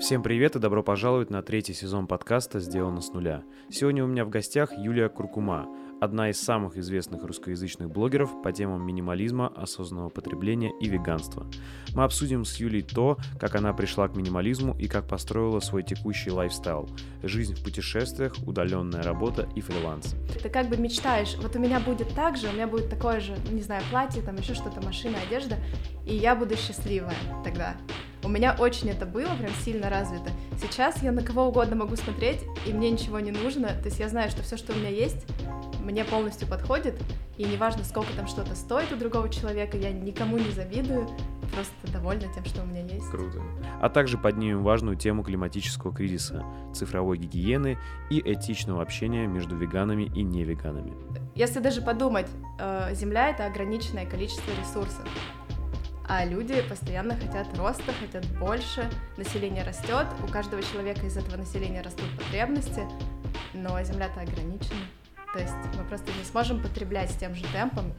Всем привет и добро пожаловать на третий сезон подкаста «Сделано с нуля». Сегодня у меня в гостях Юлия Куркума, одна из самых известных русскоязычных блогеров по темам минимализма, осознанного потребления и веганства. Мы обсудим с Юлей то, как она пришла к минимализму и как построила свой текущий лайфстайл. Жизнь в путешествиях, удаленная работа и фриланс. Ты как бы мечтаешь, вот у меня будет так же, у меня будет такое же, не знаю, платье, там еще что-то, машина, одежда, и я буду счастливая тогда. У меня очень это было, прям сильно развито. Сейчас я на кого угодно могу смотреть, и мне ничего не нужно. То есть я знаю, что все, что у меня есть, мне полностью подходит, и неважно, сколько там что-то стоит у другого человека, я никому не завидую, просто довольна тем, что у меня есть. Круто. А также поднимем важную тему климатического кризиса, цифровой гигиены и этичного общения между веганами и невеганами. Если даже подумать, э, Земля — это ограниченное количество ресурсов а люди постоянно хотят роста, хотят больше, население растет, у каждого человека из этого населения растут потребности, но Земля-то ограничена. То есть мы просто не сможем потреблять с тем же темпом,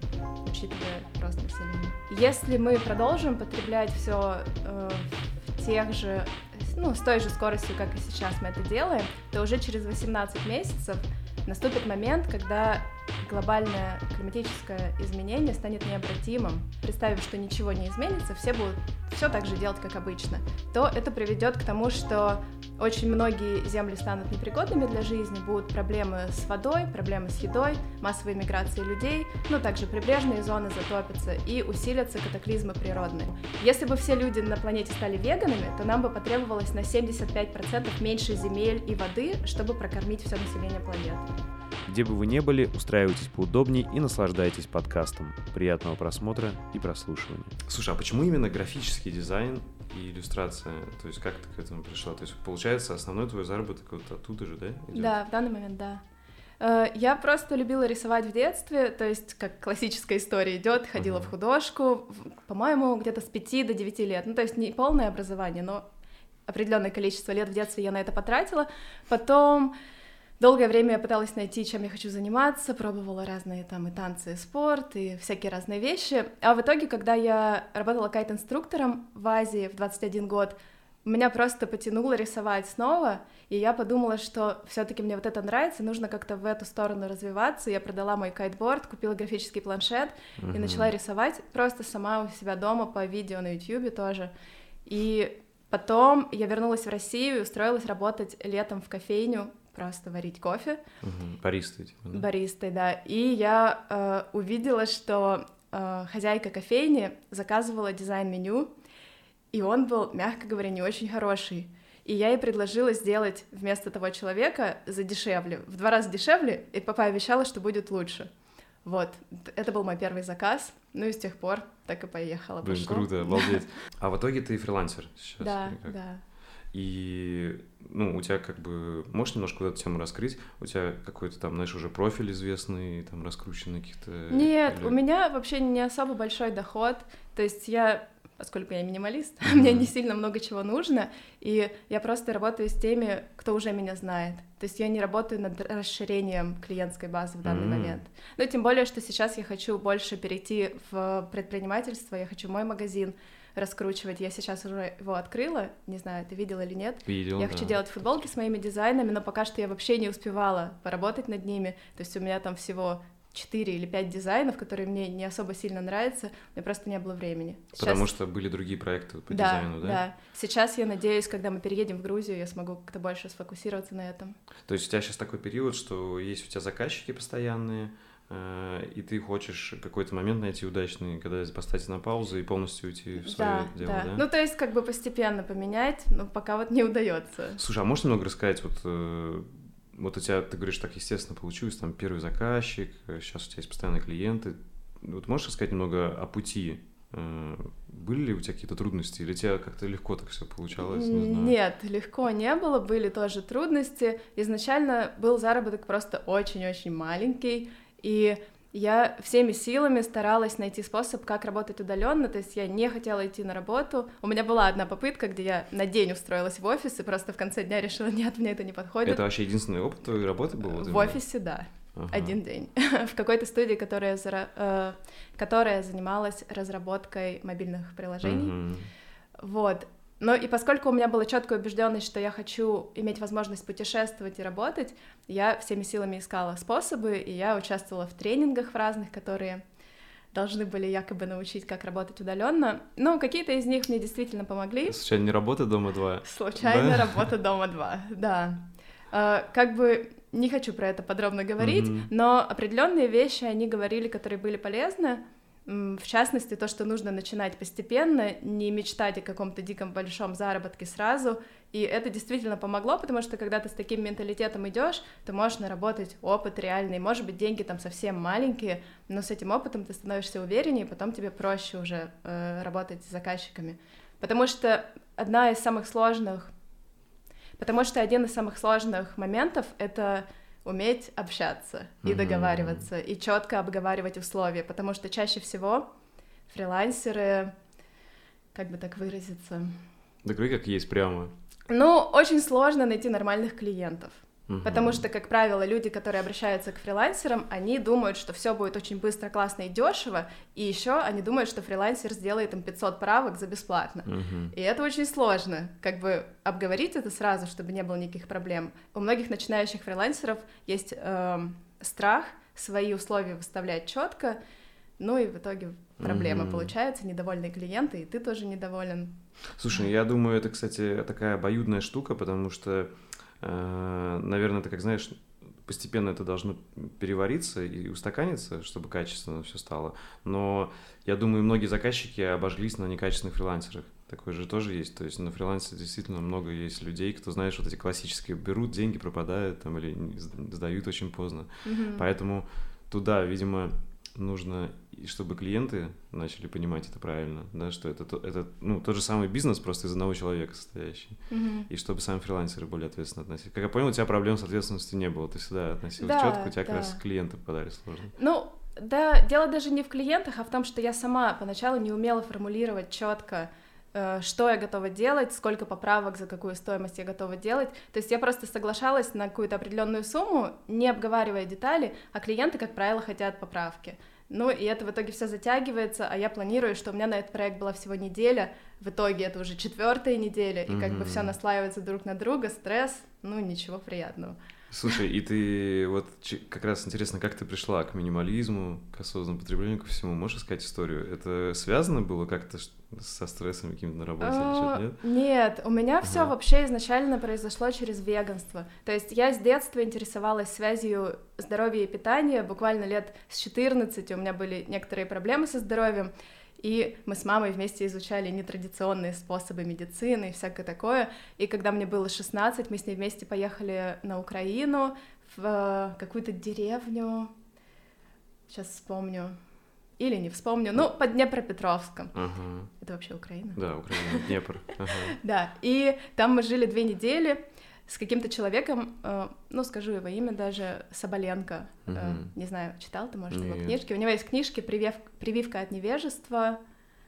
учитывая рост населения. Если мы продолжим потреблять все э, в тех же, ну, с той же скоростью, как и сейчас мы это делаем, то уже через 18 месяцев наступит момент, когда глобальное климатическое изменение станет необратимым, представив, что ничего не изменится, все будут все так же делать, как обычно, то это приведет к тому, что очень многие земли станут непригодными для жизни, будут проблемы с водой, проблемы с едой, массовая миграция людей, но также прибрежные зоны затопятся и усилятся катаклизмы природные. Если бы все люди на планете стали веганами, то нам бы потребовалось на 75% меньше земель и воды, чтобы прокормить все население планеты. Где бы вы ни были, устраивайтесь поудобнее и наслаждайтесь подкастом. Приятного просмотра и прослушивания. Слушай, а почему именно графический дизайн и иллюстрация? То есть как ты к этому пришла? То есть получается основной твой заработок вот оттуда же, да? Идет? Да, в данный момент, да. Э, я просто любила рисовать в детстве, то есть как классическая история идет, ходила uh-huh. в художку, по-моему, где-то с 5 до 9 лет. Ну, то есть не полное образование, но определенное количество лет в детстве я на это потратила. Потом Долгое время я пыталась найти, чем я хочу заниматься, пробовала разные там и танцы, и спорт, и всякие разные вещи. А в итоге, когда я работала кайт-инструктором в Азии в 21 год, меня просто потянуло рисовать снова, и я подумала, что все таки мне вот это нравится, нужно как-то в эту сторону развиваться. Я продала мой кайтборд, купила графический планшет uh-huh. и начала рисовать просто сама у себя дома по видео на YouTube тоже. И потом я вернулась в Россию и устроилась работать летом в кофейню просто варить кофе. Угу. Баристой, типа, да? Баристой, да. И я э, увидела, что э, хозяйка кофейни заказывала дизайн-меню, и он был, мягко говоря, не очень хороший. И я ей предложила сделать вместо того человека за дешевле, в два раза дешевле, и папа обещала, что будет лучше. Вот, это был мой первый заказ, ну и с тех пор так и поехала. Блин, пошло. круто, обалдеть. А в итоге ты фрилансер сейчас? Да, да. И, ну, у тебя как бы, можешь немножко эту тему раскрыть? У тебя какой-то там, знаешь, уже профиль известный, там, раскрученный каких-то... Нет, или... у меня вообще не особо большой доход, то есть я поскольку я минималист, mm-hmm. мне не сильно много чего нужно, и я просто работаю с теми, кто уже меня знает. То есть я не работаю над расширением клиентской базы в данный mm-hmm. момент. Ну, тем более, что сейчас я хочу больше перейти в предпринимательство, я хочу мой магазин раскручивать. Я сейчас уже его открыла, не знаю, ты видел или нет. Видел, Я да. хочу делать футболки с моими дизайнами, но пока что я вообще не успевала поработать над ними. То есть у меня там всего 4 или 5 дизайнов, которые мне не особо сильно нравятся, у меня просто не было времени. Сейчас... Потому что были другие проекты по да, дизайну, да? Да, Сейчас я надеюсь, когда мы переедем в Грузию, я смогу как-то больше сфокусироваться на этом. То есть у тебя сейчас такой период, что есть у тебя заказчики постоянные, и ты хочешь какой-то момент найти удачный, когда поставить на паузу и полностью уйти в свое да, дело, да. да? Ну, то есть, как бы постепенно поменять, но пока вот не удается. Слушай, а можешь немного рассказать, вот, э, вот у тебя, ты говоришь, так естественно получилось, там, первый заказчик, сейчас э, у тебя есть постоянные клиенты. Вот можешь рассказать немного о пути были ли у тебя какие-то трудности, или тебе как-то легко так все получалось? Не знаю. Нет, легко не было, были тоже трудности. Изначально был заработок просто очень-очень маленький. И я всеми силами старалась найти способ, как работать удаленно, то есть я не хотела идти на работу. У меня была одна попытка, где я на день устроилась в офис, и просто в конце дня решила, нет, мне это не подходит. Это вообще единственный опыт твоей работы был? В офисе, да. Ага. Один день. в какой-то студии, которая, э, которая занималась разработкой мобильных приложений. Угу. Вот. Ну и поскольку у меня была четкая убежденность, что я хочу иметь возможность путешествовать и работать, я всеми силами искала способы, и я участвовала в тренингах в разных, которые должны были якобы научить, как работать удаленно. Но какие-то из них мне действительно помогли. Случайно не работа дома 2? Случайно да? работа дома 2, да. А, как бы не хочу про это подробно говорить, mm-hmm. но определенные вещи они говорили, которые были полезны. В частности, то, что нужно начинать постепенно, не мечтать о каком-то диком большом заработке сразу. И это действительно помогло, потому что когда ты с таким менталитетом идешь, ты можешь наработать опыт реальный. Может быть, деньги там совсем маленькие, но с этим опытом ты становишься увереннее, и потом тебе проще уже э, работать с заказчиками. Потому что одна из самых сложных, потому что один из самых сложных моментов это уметь общаться и договариваться, и четко обговаривать условия, потому что чаще всего фрилансеры, как бы так выразиться... Да говори как есть прямо. Ну, очень сложно найти нормальных клиентов. Угу. Потому что, как правило, люди, которые обращаются к фрилансерам, они думают, что все будет очень быстро, классно и дешево, и еще они думают, что фрилансер сделает им 500 правок за бесплатно. Угу. И это очень сложно, как бы обговорить это сразу, чтобы не было никаких проблем. У многих начинающих фрилансеров есть э, страх свои условия выставлять четко, ну и в итоге проблема угу. получается, недовольные клиенты, и ты тоже недоволен. Слушай, я думаю, это, кстати, такая обоюдная штука, потому что наверное, это, как знаешь, постепенно это должно перевариться и устаканиться, чтобы качественно все стало. Но я думаю, многие заказчики обожглись на некачественных фрилансерах. Такое же тоже есть. То есть на фрилансе действительно много есть людей, кто, знаешь, вот эти классические берут, деньги пропадают там или сдают очень поздно. Mm-hmm. Поэтому туда, видимо, нужно, чтобы клиенты начали понимать это правильно, да, что это, это ну, тот же самый бизнес, просто из одного человека состоящий, mm-hmm. и чтобы сами фрилансеры более ответственно относились. Как я понял, у тебя проблем с ответственностью не было, ты всегда относилась да, четко, у тебя да. как раз клиенты попадали сложно. Ну, да, дело даже не в клиентах, а в том, что я сама поначалу не умела формулировать четко, что я готова делать, сколько поправок, за какую стоимость я готова делать. То есть я просто соглашалась на какую-то определенную сумму, не обговаривая детали, а клиенты, как правило, хотят поправки. Ну, и это в итоге все затягивается, а я планирую, что у меня на этот проект была всего неделя, в итоге это уже четвертая неделя, и mm-hmm. как бы все наслаивается друг на друга, стресс, ну, ничего приятного. Слушай, и ты вот как раз интересно, как ты пришла к минимализму, к осознанному потреблению, ко всему. Можешь сказать историю? Это связано было как-то со стрессом каким-то на работе или что-то, нет? Нет, у меня ага. все вообще изначально произошло через веганство. То есть я с детства интересовалась связью здоровья и питания, буквально лет с 14 у меня были некоторые проблемы со здоровьем, и мы с мамой вместе изучали нетрадиционные способы медицины и всякое такое. И когда мне было 16, мы с ней вместе поехали на Украину, в э, какую-то деревню. Сейчас вспомню. Или не вспомню. Ну, под Днепропетровском. Ага. Это вообще Украина? Да, Украина, Днепр. Ага. Да, и там мы жили две недели с каким-то человеком, э, ну, скажу его имя даже, Соболенко. Угу. Э, не знаю, читал ты, может, Нет. его книжки. У него есть книжки «Привив... «Прививка от невежества»,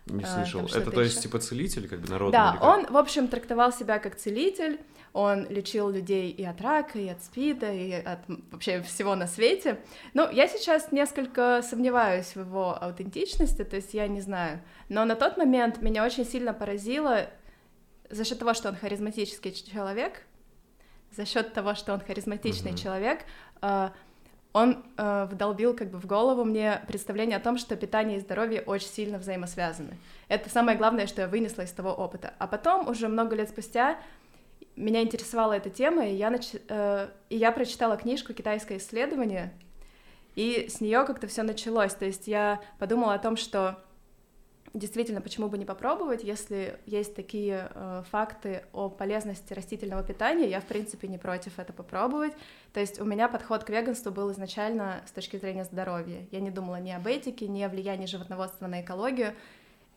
не э, слышал. Это то есть типа целитель, как бы народный? Да, он, в общем, трактовал себя как целитель. Он лечил людей и от рака, и от спида, и от вообще всего на свете. Но я сейчас несколько сомневаюсь в его аутентичности, то есть я не знаю. Но на тот момент меня очень сильно поразило за счет того, что он харизматический человек, за счет того, что он харизматичный mm-hmm. человек, э, он э, вдолбил как бы в голову мне представление о том, что питание и здоровье очень сильно взаимосвязаны. Это самое главное, что я вынесла из того опыта. А потом, уже много лет спустя, меня интересовала эта тема, и я, нач... э, и я прочитала книжку «Китайское исследование», и с нее как-то все началось. То есть я подумала о том, что действительно, почему бы не попробовать, если есть такие э, факты о полезности растительного питания, я, в принципе, не против это попробовать. То есть у меня подход к веганству был изначально с точки зрения здоровья. Я не думала ни об этике, ни о влиянии животноводства на экологию.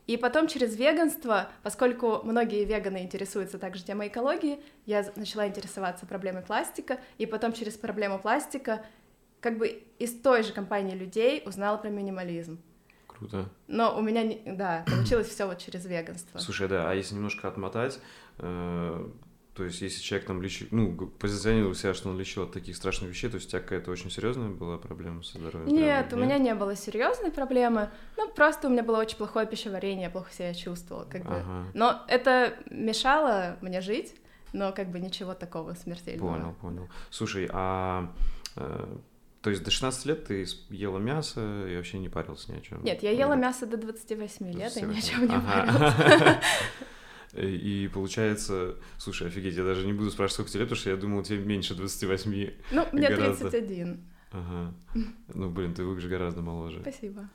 И потом через веганство, поскольку многие веганы интересуются также темой экологии, я начала интересоваться проблемой пластика, и потом через проблему пластика как бы из той же компании людей узнала про минимализм. Круто. Но у меня, да, получилось все вот через веганство. Слушай, да, а если немножко отмотать, э, То есть, если человек там лечил, ну, позиционировал себя, что он лечил от таких страшных вещей, то есть у тебя какая-то очень серьезная была проблема со здоровьем? Нет, прямо, у меня не было серьезной проблемы. Ну, просто у меня было очень плохое пищеварение, я плохо себя чувствовала, как ага. бы. Но это мешало мне жить, но как бы ничего такого смертельного. Понял, понял. Слушай, а э, то есть до 16 лет ты ела мясо и вообще не парился ни о чем? Нет, я ела мясо до 28 лет и ни о чем не парилась. И получается, слушай, офигеть, я даже не буду спрашивать, сколько тебе лет, потому что я думал, тебе меньше 28. Ну, мне гораздо. 31. Ага. Ну, блин, ты выглядишь гораздо моложе. Спасибо.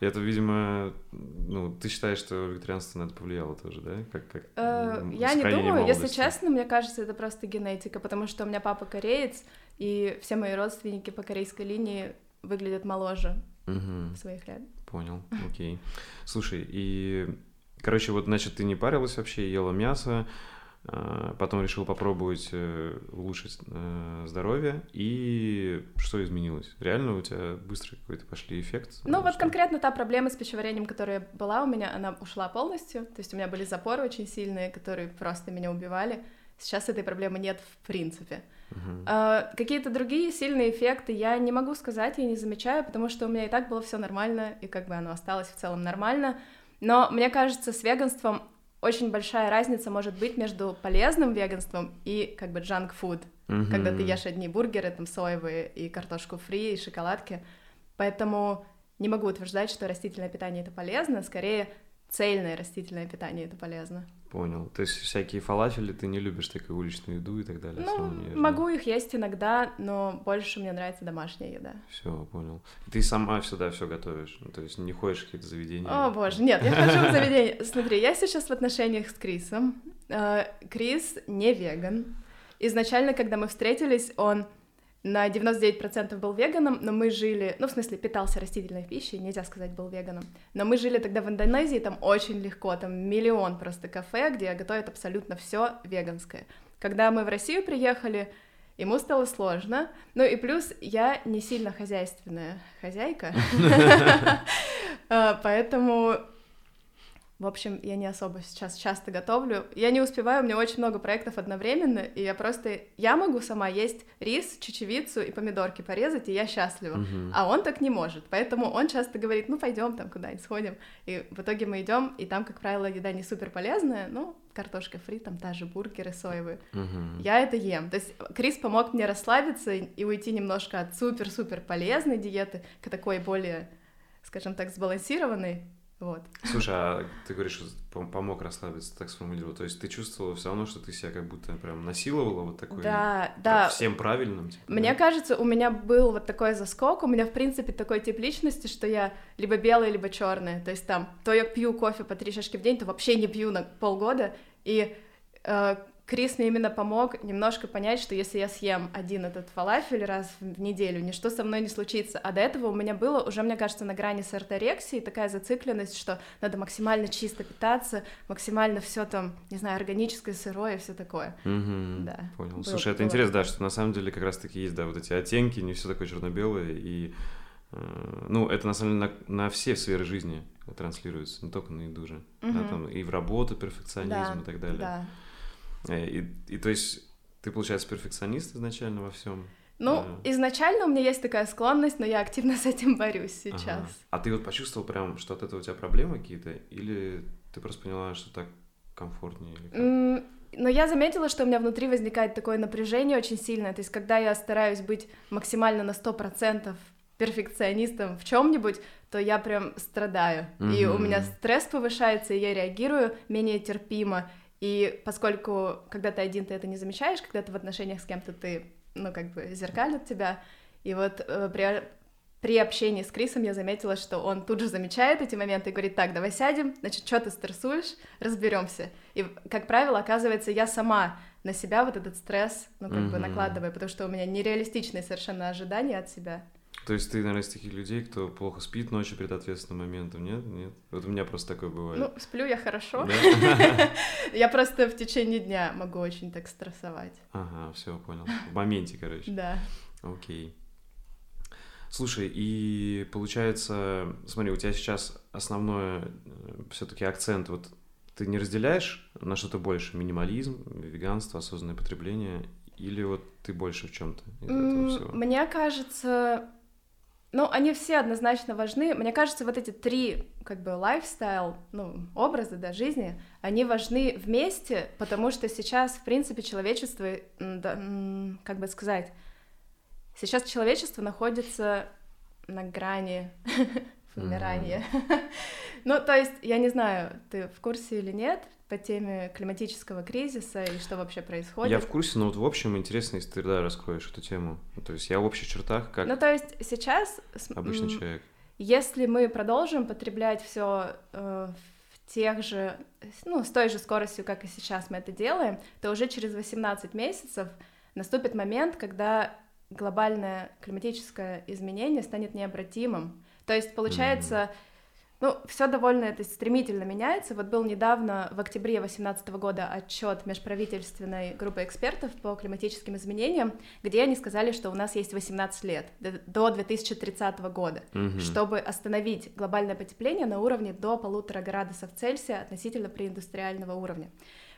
Это, видимо, ну, ты считаешь, что вегетарианство на это повлияло тоже, да? Как, как э, я не думаю, молодости. если честно, мне кажется, это просто генетика, потому что у меня папа кореец, и все мои родственники по корейской линии выглядят моложе угу. своих лет. Понял, окей. Слушай, и Короче, вот, значит, ты не парилась вообще, ела мясо, а, потом решил попробовать э, улучшить э, здоровье, и что изменилось? Реально у тебя быстро какой-то пошли эффект? Ну, вот конкретно та проблема с пищеварением, которая была у меня, она ушла полностью, то есть у меня были запоры очень сильные, которые просто меня убивали. Сейчас этой проблемы нет в принципе. Uh-huh. А, какие-то другие сильные эффекты я не могу сказать, я не замечаю, потому что у меня и так было все нормально, и как бы оно осталось в целом нормально. Но мне кажется, с веганством очень большая разница может быть между полезным веганством и как бы junk food, mm-hmm. когда ты ешь одни бургеры, там соевые и картошку фри, и шоколадки. Поэтому не могу утверждать, что растительное питание это полезно, скорее цельное растительное питание это полезно. Понял. То есть всякие фалафели ты не любишь такую уличную еду и так далее? Ну, могу их есть иногда, но больше мне нравится домашняя еда. Все, понял. Ты сама всегда все готовишь? Ну, то есть не ходишь в какие-то заведения? О, боже, нет, я хожу в заведения. Смотри, я сейчас в отношениях с Крисом. Э, Крис не веган. Изначально, когда мы встретились, он на 99% был веганом, но мы жили, ну, в смысле, питался растительной пищей, нельзя сказать, был веганом, но мы жили тогда в Индонезии, там очень легко, там миллион просто кафе, где готовят абсолютно все веганское. Когда мы в Россию приехали, ему стало сложно, ну и плюс я не сильно хозяйственная хозяйка, а, поэтому в общем, я не особо сейчас часто готовлю. Я не успеваю, у меня очень много проектов одновременно, и я просто... Я могу сама есть рис, чечевицу и помидорки порезать, и я счастлива. Uh-huh. А он так не может. Поэтому он часто говорит, ну, пойдем там куда-нибудь сходим. И в итоге мы идем, и там, как правило, еда не супер полезная, ну, картошка фри, там та же бургеры соевые. Uh-huh. Я это ем. То есть Крис помог мне расслабиться и уйти немножко от супер-супер полезной диеты к такой более, скажем так, сбалансированной. Вот. Слушай, а ты говоришь, что помог расслабиться, так сформулировал. То есть ты чувствовала все равно, что ты себя как будто прям насиловала вот такой да, да. всем правильным? Типа, Мне да? кажется, у меня был вот такой заскок, у меня, в принципе, такой тип личности, что я либо белая, либо черная. То есть там, то я пью кофе по три шашки в день, то вообще не пью на полгода. И э, Крис мне именно помог немножко понять, что если я съем один этот фалафель раз в неделю, ничто со мной не случится. А до этого у меня было уже, мне кажется, на грани с орторексией такая зацикленность, что надо максимально чисто питаться, максимально все там, не знаю, органическое, сырое, все такое. Угу, да. Понял. Было, Слушай, это было интересно, да, что на самом деле как раз-таки есть, да, вот эти оттенки, не все такое черно-белое, и э, ну, это на самом деле на, на все сферы жизни транслируется, не только на еду же, угу. да, там и в работу перфекционизм да, и так далее. Да. Э, и, и то есть ты, получается, перфекционист изначально во всем? Ну, да. изначально у меня есть такая склонность, но я активно с этим борюсь сейчас. Ага. А ты вот почувствовал прям, что от этого у тебя проблемы какие-то? Или ты просто поняла, что так комфортнее? Или как? Mm, но я заметила, что у меня внутри возникает такое напряжение очень сильное. То есть, когда я стараюсь быть максимально на 100% перфекционистом в чем-нибудь, то я прям страдаю. Mm-hmm. И у меня стресс повышается, и я реагирую менее терпимо. И поскольку, когда ты один, ты это не замечаешь, когда ты в отношениях с кем-то, ты, ну, как бы зеркалит тебя, и вот э, при, при общении с Крисом я заметила, что он тут же замечает эти моменты и говорит, так, давай сядем, значит, что ты стрессуешь, разберемся. И, как правило, оказывается, я сама на себя вот этот стресс, ну, как mm-hmm. бы накладываю, потому что у меня нереалистичные совершенно ожидания от себя. То есть ты, наверное, из таких людей, кто плохо спит ночью перед ответственным моментом, нет? Нет? Вот у меня просто такое бывает. Ну, сплю я хорошо. Я просто в течение дня могу очень так стрессовать. Ага, все, понял. В моменте, короче. Да. Окей. Слушай, и получается, смотри, у тебя сейчас основной э, все-таки акцент, вот ты не разделяешь на что-то больше? Минимализм, веганство, осознанное потребление? Или вот ты больше в чем-то из этого всего? Мне кажется, ну, они все однозначно важны. Мне кажется, вот эти три, как бы, лайфстайл, ну, образы, да, жизни, они важны вместе, потому что сейчас, в принципе, человечество, да, как бы сказать, сейчас человечество находится на грани вымирания. Mm-hmm. ну, то есть, я не знаю, ты в курсе или нет, по теме климатического кризиса и что вообще происходит. Я в курсе, но вот в общем интересно, если ты да, раскроешь эту тему. Ну, то есть я в общих чертах как Ну, то есть сейчас... Обычный человек. Если мы продолжим потреблять все э, в тех же, ну, с той же скоростью, как и сейчас мы это делаем, то уже через 18 месяцев наступит момент, когда глобальное климатическое изменение станет необратимым. То есть, получается, mm-hmm ну, все довольно это стремительно меняется. Вот был недавно, в октябре 2018 года, отчет межправительственной группы экспертов по климатическим изменениям, где они сказали, что у нас есть 18 лет до 2030 года, угу. чтобы остановить глобальное потепление на уровне до полутора градусов Цельсия относительно преиндустриального уровня.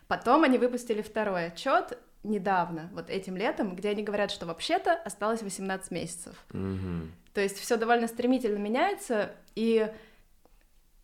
Потом они выпустили второй отчет недавно, вот этим летом, где они говорят, что вообще-то осталось 18 месяцев. Угу. То есть все довольно стремительно меняется, и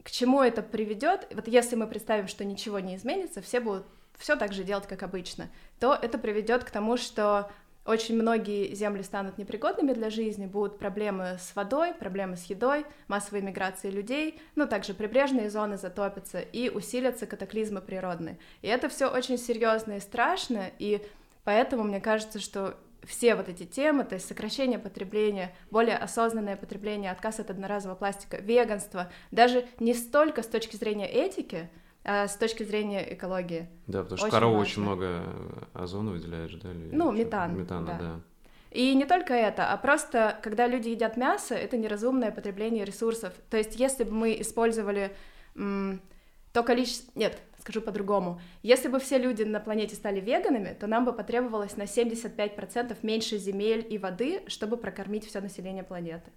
к чему это приведет, вот если мы представим, что ничего не изменится, все будут все так же делать, как обычно, то это приведет к тому, что очень многие земли станут непригодными для жизни, будут проблемы с водой, проблемы с едой, массовые миграции людей, ну, также прибрежные зоны затопятся и усилятся катаклизмы природные. И это все очень серьезно и страшно, и поэтому мне кажется, что все вот эти темы, то есть сокращение потребления, более осознанное потребление, отказ от одноразового пластика, веганство, даже не столько с точки зрения этики, а с точки зрения экологии. Да, потому что очень корова важно. очень много озона выделяет, да? Или ну, метан. Метана, да. да. И не только это, а просто, когда люди едят мясо, это неразумное потребление ресурсов. То есть, если бы мы использовали м, то количество... Нет, скажу по-другому. Если бы все люди на планете стали веганами, то нам бы потребовалось на 75% меньше земель и воды, чтобы прокормить все население планеты.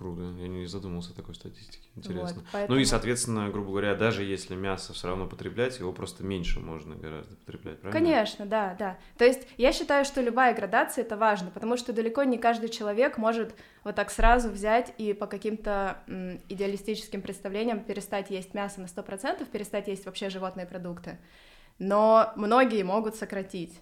Круто, я не задумывался о такой статистике, интересно. Вот, поэтому... Ну и, соответственно, грубо говоря, даже если мясо все равно потреблять, его просто меньше можно гораздо потреблять, правильно? Конечно, да, да. То есть я считаю, что любая градация — это важно, потому что далеко не каждый человек может вот так сразу взять и по каким-то идеалистическим представлениям перестать есть мясо на 100%, перестать есть вообще животные продукты. Но многие могут сократить.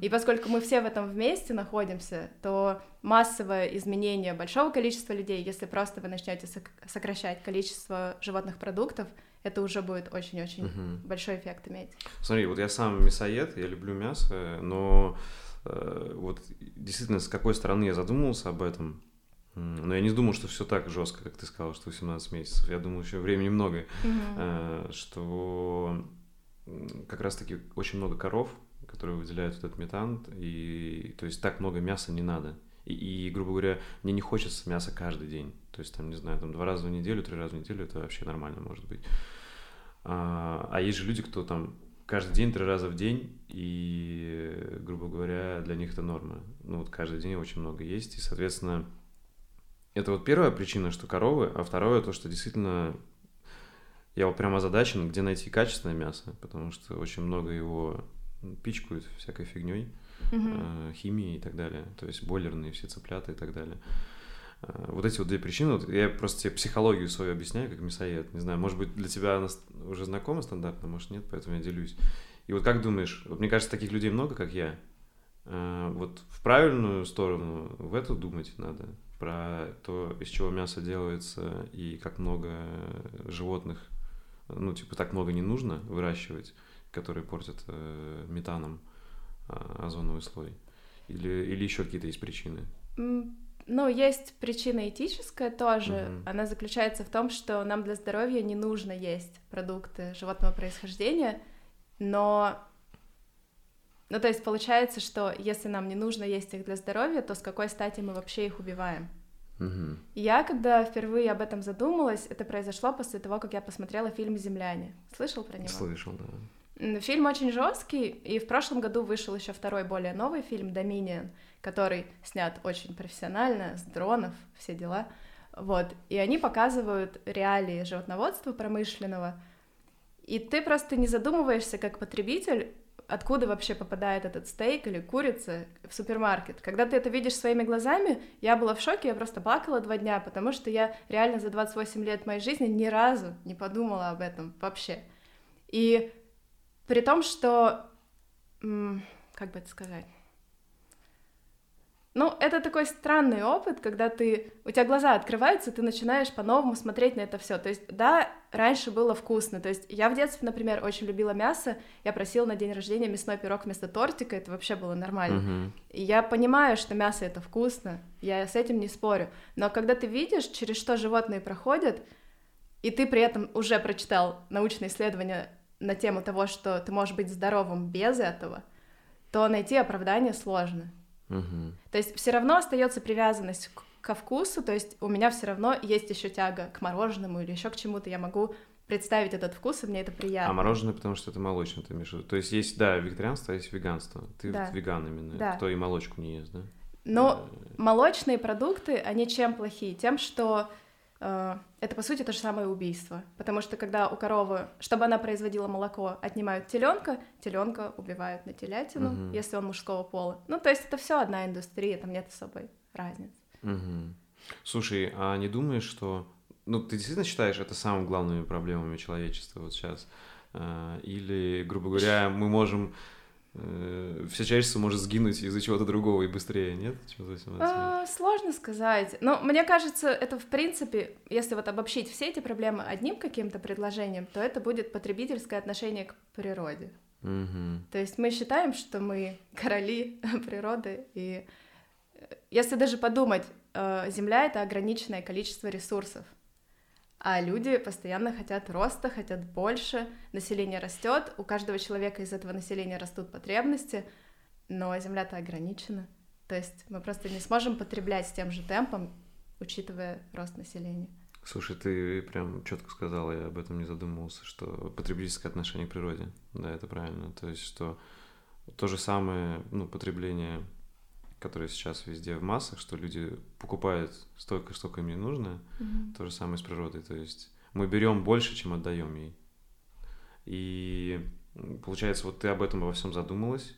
И поскольку мы все в этом вместе находимся, то массовое изменение большого количества людей, если просто вы начнете сокращать количество животных продуктов, это уже будет очень-очень угу. большой эффект иметь. Смотри, вот я сам мясоед, я люблю мясо, но э, вот действительно с какой стороны я задумывался об этом, но я не думал, что все так жестко, как ты сказал, что 18 месяцев. Я думал, еще времени много, угу. э, что как раз-таки очень много коров, которые выделяют этот метан, и то есть так много мяса не надо. И, и, грубо говоря, мне не хочется мяса каждый день. То есть, там, не знаю, там два раза в неделю, три раза в неделю, это вообще нормально может быть. А, а есть же люди, кто там каждый день, три раза в день, и, грубо говоря, для них это норма. Ну, вот каждый день очень много есть, и, соответственно, это вот первая причина, что коровы, а второе то, что действительно я вот прям озадачен, где найти качественное мясо, потому что очень много его пичкают всякой фигней, э, химией и так далее, то есть бойлерные все цыплята и так далее. Э, вот эти вот две причины, вот я просто тебе психологию свою объясняю, как мясоед, не знаю, может быть, для тебя она уже знакома стандартно, может нет, поэтому я делюсь. И вот как думаешь, вот мне кажется, таких людей много, как я, э, вот в правильную сторону, в эту думать надо, про то, из чего мясо делается и как много животных, ну, типа, так много не нужно выращивать, которые портят э, метаном э, озоновый слой? Или, или еще какие-то есть причины? Ну, есть причина этическая тоже. Uh-huh. Она заключается в том, что нам для здоровья не нужно есть продукты животного происхождения, но ну, то есть получается, что если нам не нужно есть их для здоровья, то с какой стати мы вообще их убиваем? Угу. Я, когда впервые об этом задумалась, это произошло после того, как я посмотрела фильм «Земляне». Слышал про него? Слышал, да. Фильм очень жесткий, и в прошлом году вышел еще второй более новый фильм «Доминион», который снят очень профессионально, с дронов, все дела. Вот, и они показывают реалии животноводства промышленного. И ты просто не задумываешься как потребитель, откуда вообще попадает этот стейк или курица в супермаркет. Когда ты это видишь своими глазами, я была в шоке, я просто плакала два дня, потому что я реально за 28 лет моей жизни ни разу не подумала об этом вообще. И при том, что... Как бы это сказать? Ну, это такой странный опыт, когда ты, у тебя глаза открываются, ты начинаешь по-новому смотреть на это все. То есть, да, раньше было вкусно. То есть, я в детстве, например, очень любила мясо. Я просила на день рождения мясной пирог вместо тортика. Это вообще было нормально. Uh-huh. И я понимаю, что мясо это вкусно. Я с этим не спорю. Но когда ты видишь, через что животные проходят, и ты при этом уже прочитал научные исследования на тему того, что ты можешь быть здоровым без этого, то найти оправдание сложно. Угу. То есть все равно остается привязанность к, ко вкусу, то есть у меня все равно есть еще тяга к мороженому или еще к чему-то, я могу представить этот вкус, и мне это приятно. А мороженое, потому что это молочное, ты имеешь? То есть есть, да, вегетарианство, а есть веганство. Ты да. веган именно, да. кто и молочку не ест, да? Но э... молочные продукты, они чем плохие? Тем, что это, по сути, то же самое убийство. Потому что когда у коровы, чтобы она производила молоко, отнимают теленка, теленка убивают на телятину, угу. если он мужского пола. Ну, то есть это все одна индустрия, там нет особой разницы. Угу. Слушай, а не думаешь, что... Ну, ты действительно считаешь это самыми главными проблемами человечества вот сейчас? Э, или, грубо говоря, мы можем Э, все человечество может сгинуть из-за чего-то другого и быстрее, нет? А, сложно сказать. Но мне кажется, это в принципе, если вот обобщить все эти проблемы одним каким-то предложением, то это будет потребительское отношение к природе. Угу. То есть мы считаем, что мы короли природы, и э, если даже подумать, э, Земля — это ограниченное количество ресурсов а люди постоянно хотят роста, хотят больше, население растет, у каждого человека из этого населения растут потребности, но Земля-то ограничена. То есть мы просто не сможем потреблять с тем же темпом, учитывая рост населения. Слушай, ты прям четко сказала, я об этом не задумывался, что потребительское отношение к природе, да, это правильно. То есть, что то же самое, ну, потребление которая сейчас везде в массах, что люди покупают столько, сколько им не нужно, mm-hmm. то же самое с природой. То есть мы берем больше, чем отдаем ей. И получается, вот ты об этом во всем задумалась,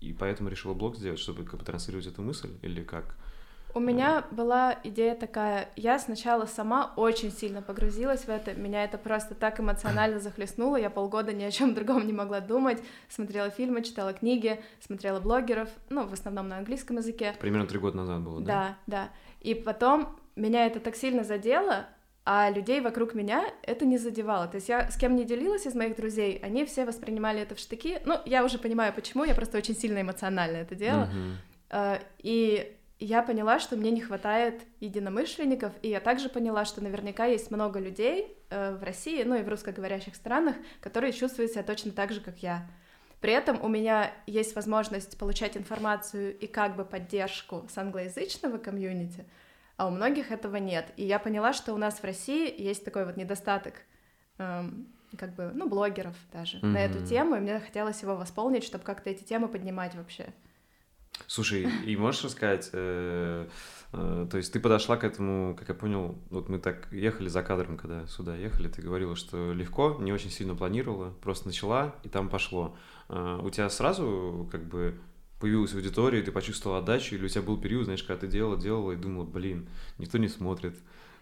и поэтому решила блог сделать, чтобы как бы транслировать эту мысль, или как? У меня была идея такая, я сначала сама очень сильно погрузилась в это, меня это просто так эмоционально захлестнуло, я полгода ни о чем другом не могла думать, смотрела фильмы, читала книги, смотрела блогеров, ну, в основном на английском языке. Примерно три года назад было, да? Да, да. И потом меня это так сильно задело, а людей вокруг меня это не задевало. То есть я с кем не делилась из моих друзей, они все воспринимали это в штыки. Ну, я уже понимаю, почему, я просто очень сильно эмоционально это делала. Uh-huh. И я поняла, что мне не хватает единомышленников, и я также поняла, что наверняка есть много людей э, в России, ну и в русскоговорящих странах, которые чувствуют себя точно так же, как я. При этом у меня есть возможность получать информацию и как бы поддержку с англоязычного комьюнити, а у многих этого нет. И я поняла, что у нас в России есть такой вот недостаток эм, как бы, ну, блогеров даже mm-hmm. на эту тему, и мне хотелось его восполнить, чтобы как-то эти темы поднимать вообще. Слушай, и можешь рассказать, э, э, то есть ты подошла к этому, как я понял, вот мы так ехали за кадром, когда сюда ехали, ты говорила, что легко, не очень сильно планировала, просто начала, и там пошло. Э, у тебя сразу как бы появилась аудитория, ты почувствовала отдачу, или у тебя был период, знаешь, когда ты делала, делала и думала, блин, никто не смотрит,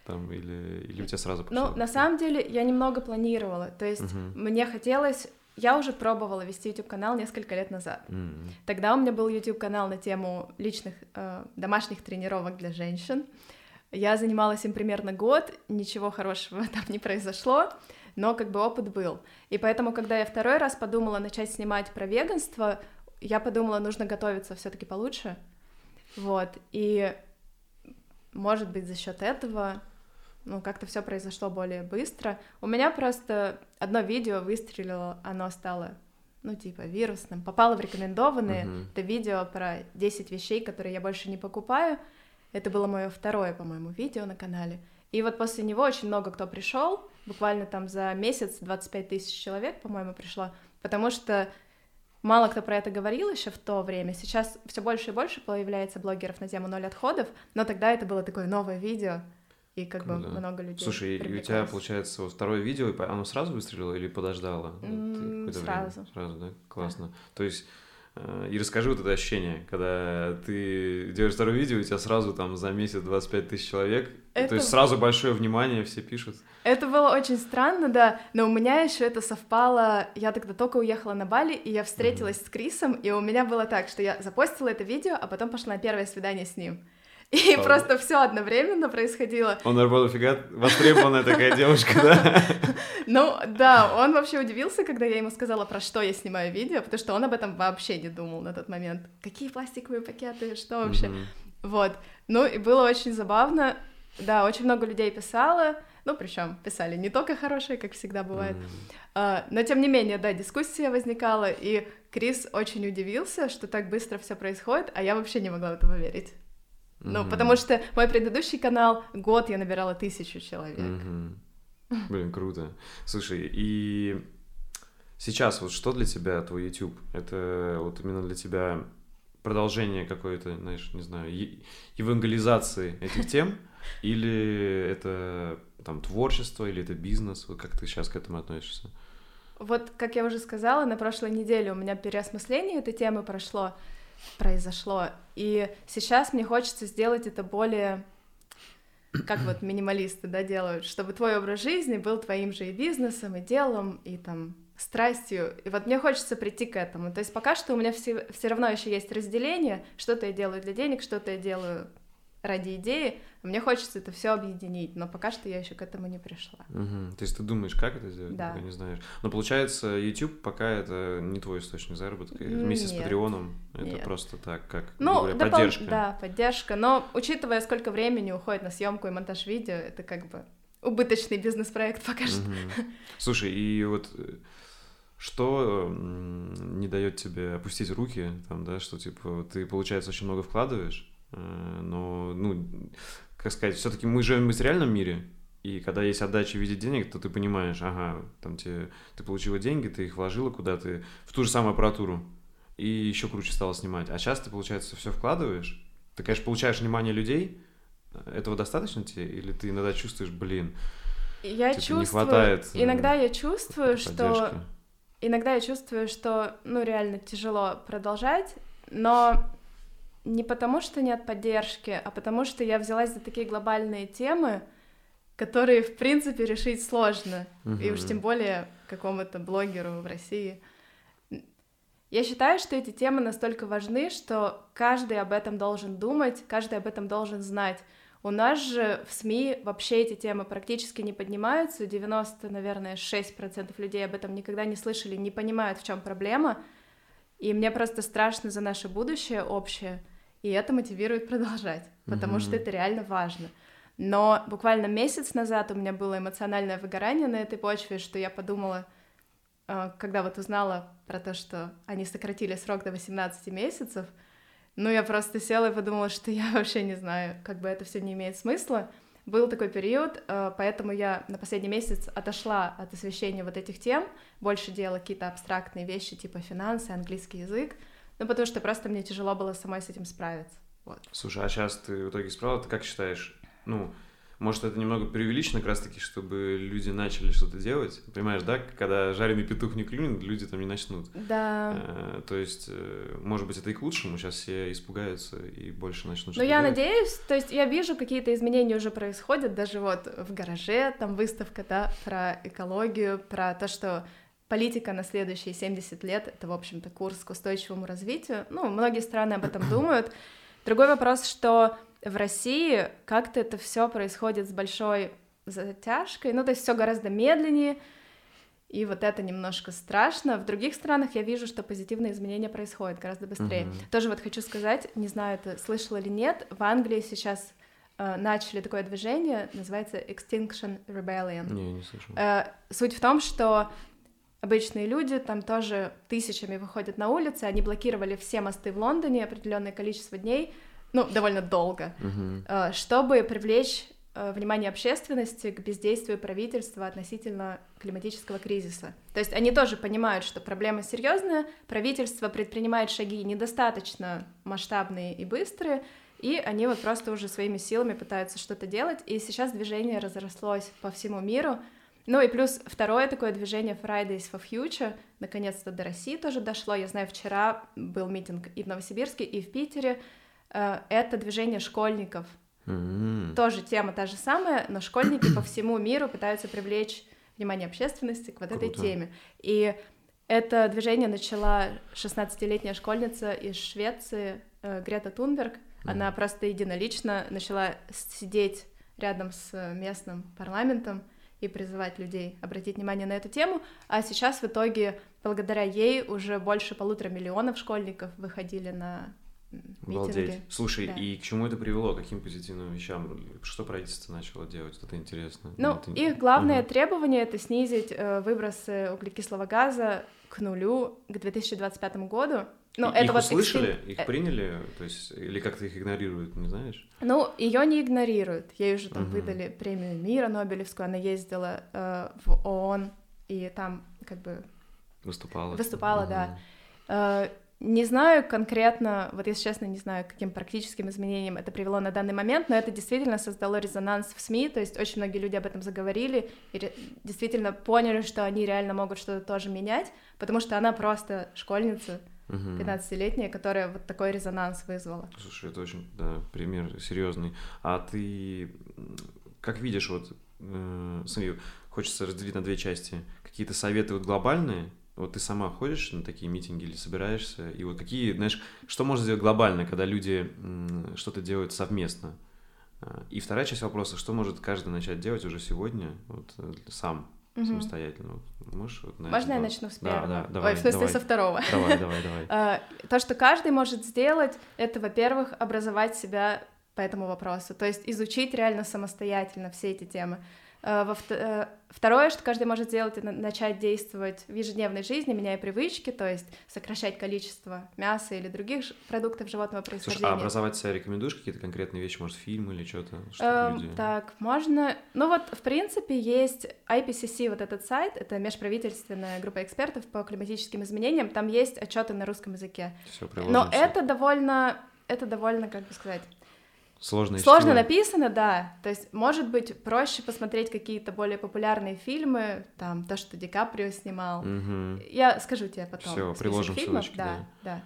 там, или, или у тебя сразу пошло? Ну, на самом деле, я немного планировала, то есть угу. мне хотелось я уже пробовала вести YouTube канал несколько лет назад. Mm-hmm. Тогда у меня был YouTube канал на тему личных э, домашних тренировок для женщин. Я занималась им примерно год, ничего хорошего там не произошло, но как бы опыт был. И поэтому, когда я второй раз подумала начать снимать про веганство, я подумала, нужно готовиться все-таки получше. Вот. И может быть за счет этого ну, как-то все произошло более быстро. У меня просто одно видео выстрелило, оно стало, ну, типа, вирусным, попало в рекомендованные. Uh-huh. Это видео про 10 вещей, которые я больше не покупаю. Это было мое второе, по-моему, видео на канале. И вот после него очень много кто пришел, буквально там за месяц 25 тысяч человек, по-моему, пришло, потому что мало кто про это говорил еще в то время. Сейчас все больше и больше появляется блогеров на тему ноль отходов, но тогда это было такое новое видео, и как бы Круто. много людей Слушай, и у тебя, получается, вот второе видео, и оно сразу выстрелило или подождало? М, какое-то время? сразу. Сразу, да? Классно. То есть, э, и расскажи вот это ощущение, когда ты делаешь второе видео, у тебя сразу там за месяц 25 тысяч человек, Это- то есть сразу большое внимание, все пишут. Это было очень странно, да, но у меня еще это совпало, я тогда только уехала на Бали, и я встретилась с Крисом, и у меня было так, что я запостила это видео, а потом пошла на первое свидание с ним. И Ого. просто все одновременно происходило. Он работал фига, востребованная такая девушка, да? Ну, да, он вообще удивился, когда я ему сказала, про что я снимаю видео, потому что он об этом вообще не думал на тот момент. Какие пластиковые пакеты, что вообще? Вот. Ну, и было очень забавно. Да, очень много людей писало. Ну, причем писали не только хорошие, как всегда бывает. А, но тем не менее, да, дискуссия возникала, и Крис очень удивился, что так быстро все происходит, а я вообще не могла в это поверить. Ну, Мгм. потому что мой предыдущий канал, год я набирала тысячу человек. Мгм. Блин, круто. Слушай, и сейчас вот что для тебя твой YouTube? Это вот именно для тебя продолжение какой-то, знаешь, не знаю, евангелизации этих тем? Или это там творчество, или это бизнес? Вот как ты сейчас к этому относишься? Вот, как я уже сказала, на прошлой неделе у меня переосмысление этой темы прошло, произошло, и сейчас мне хочется сделать это более как вот минималисты, да, делают, чтобы твой образ жизни был твоим же и бизнесом, и делом, и там страстью. И вот мне хочется прийти к этому. То есть пока что у меня все, все равно еще есть разделение, что-то я делаю для денег, что-то я делаю ради идеи. Мне хочется это все объединить, но пока что я еще к этому не пришла. Мгм. То есть ты думаешь, как это сделать, Да. пока не знаешь. Но получается, YouTube пока это не твой источник заработка. Вместе с Нет. Патреоном это Нет. просто так, как Ну, говоря, допол- поддержка. Да, поддержка. Но учитывая, сколько времени уходит на съемку и монтаж видео, это как бы убыточный бизнес-проект пока что. Мгм. Слушай, и вот э, что не дает тебе опустить руки, там, да, что типа ты, получается, очень много вкладываешь, но, ну, как сказать, все-таки мы живем в материальном мире, и когда есть отдача в виде денег, то ты понимаешь, ага, там тебе, ты получила деньги, ты их вложила куда-то, в ту же самую аппаратуру, и еще круче стало снимать. А сейчас ты, получается, все вкладываешь, ты, конечно, получаешь внимание людей, этого достаточно тебе, или ты иногда чувствуешь, блин, Я Типа, не чувствую, хватает, э, иногда я чувствую, что, поддержки? иногда я чувствую, что, ну, реально тяжело продолжать, но не потому, что нет поддержки, а потому, что я взялась за такие глобальные темы, которые, в принципе, решить сложно, и уж тем более какому-то блогеру в России. Я считаю, что эти темы настолько важны, что каждый об этом должен думать, каждый об этом должен знать. У нас же в СМИ вообще эти темы практически не поднимаются, 90, наверное, 6% людей об этом никогда не слышали, не понимают, в чем проблема, и мне просто страшно за наше будущее общее, и это мотивирует продолжать, потому что Мгм. это реально важно. Но буквально месяц назад у меня было эмоциональное выгорание на этой почве, что я подумала, э, когда вот узнала про то, что они сократили срок до 18 месяцев, ну я просто села и подумала, что я вообще не знаю, как бы это все не имеет смысла. Был такой период, э, поэтому я на последний месяц отошла от освещения вот этих тем, больше делала какие-то абстрактные вещи, типа финансы, английский язык, ну потому что просто мне тяжело было самой с этим справиться. Вот. Слушай, а сейчас ты в итоге справила, ты как считаешь, ну, может, это немного преувеличено как раз-таки, чтобы люди начали что-то делать? Понимаешь, да, когда жареный петух не клюнет, люди там не начнут. Да. Э, То есть, э, может быть, это и к лучшему, сейчас все испугаются и больше начнут Ну, я делать. надеюсь, то есть я вижу, какие-то изменения уже происходят, даже вот в гараже, там выставка, да, про экологию, про то, что политика на следующие 70 лет — это, в общем-то, курс к устойчивому развитию. Ну, многие страны об этом думают. Другой вопрос, что в России как-то это все происходит с большой затяжкой, ну, то есть все гораздо медленнее, и вот это немножко страшно. В других странах я вижу, что позитивные изменения происходят гораздо быстрее. Мгм. Тоже вот хочу сказать, не знаю, ты слышала или нет, в Англии сейчас э, начали такое движение, называется Extinction Rebellion. Не, не слышал. Э, суть в том, что обычные люди там тоже тысячами выходят на улицы, они блокировали все мосты в Лондоне определенное количество дней, ну, довольно долго, э, чтобы привлечь э, внимание общественности к бездействию правительства относительно климатического кризиса. То есть они тоже понимают, что проблема серьезная, правительство предпринимает шаги недостаточно масштабные и быстрые, и они вот просто уже своими силами пытаются что-то делать, и сейчас движение разрослось по всему миру, ну и плюс второе такое движение Fridays for Future, наконец-то до России тоже дошло. Я знаю, вчера был митинг и в Новосибирске, и в Питере. Э, это движение школьников. Mm-hmm. Тоже тема та же самая, но школьники по всему миру пытаются привлечь внимание общественности к вот Круто. этой теме. И это движение начала 16-летняя школьница из Швеции э, Грета Тунберг. Mm-hmm. Она просто единолично начала сидеть рядом с местным парламентом и призывать людей обратить внимание на эту тему. А сейчас в итоге, благодаря ей, уже больше полутора миллионов школьников выходили на митинги. Обалдеть. Слушай, да. и к чему это привело? Каким позитивным вещам? Что правительство начало делать? Это интересно. Ну, это... их главное угу. требование — это снизить э, выбросы углекислого газа к нулю к 2025 году. Ну, и, это их вот услышали, экстрим... их э, приняли, то есть, или как-то их игнорируют, не знаешь? Ну, ее не игнорируют. Ей уже там угу. выдали премию мира Нобелевскую, она ездила э, в ООН и там как бы выступала. Выступала, угу. да. Э, не знаю конкретно, вот если честно, не знаю, каким практическим изменениям это привело на данный момент, но это действительно создало резонанс в СМИ, то есть очень многие люди об этом заговорили и действительно поняли, что они реально могут что-то тоже менять, потому что она просто школьница, угу. 15-летняя, которая вот такой резонанс вызвала. Слушай, это очень, да, пример серьезный. А ты как видишь, вот, э, смотри, хочется разделить на две части. Какие-то советы вот глобальные, вот ты сама ходишь на такие митинги или собираешься, и вот какие, знаешь, что можно сделать глобально, когда люди что-то делают совместно? А, и вторая часть вопроса, что может каждый начать делать уже сегодня, вот э, сам? Угу. самостоятельно. Можешь вот на Можно я начну с первого? Да, да, давай, Ой, в смысле, давай. со второго. Давай, давай, давай. А, то, что каждый может сделать, это, во-первых, образовать себя по этому вопросу, то есть изучить реально самостоятельно все эти темы. Э, э, второе, что каждый может сделать, это начать действовать в ежедневной жизни, меняя привычки, то есть сокращать количество мяса или других продуктов животного происхождения. Слушай, а образовать себя рекомендуешь какие-то конкретные вещи, может, фильм или что-то? Что эм, люди... Так, можно... Ну вот, в принципе, есть IPCC, вот этот сайт, это межправительственная группа экспертов по климатическим изменениям, там есть отчеты на русском языке. Все, Но это довольно, это довольно, как бы сказать Сложно, Сложно написано, да. То есть, может быть, проще посмотреть какие-то более популярные фильмы, там, то, что Ди Каприо снимал. Угу. Я скажу тебе потом. Все, приложим фильмов. ссылочки, да. да.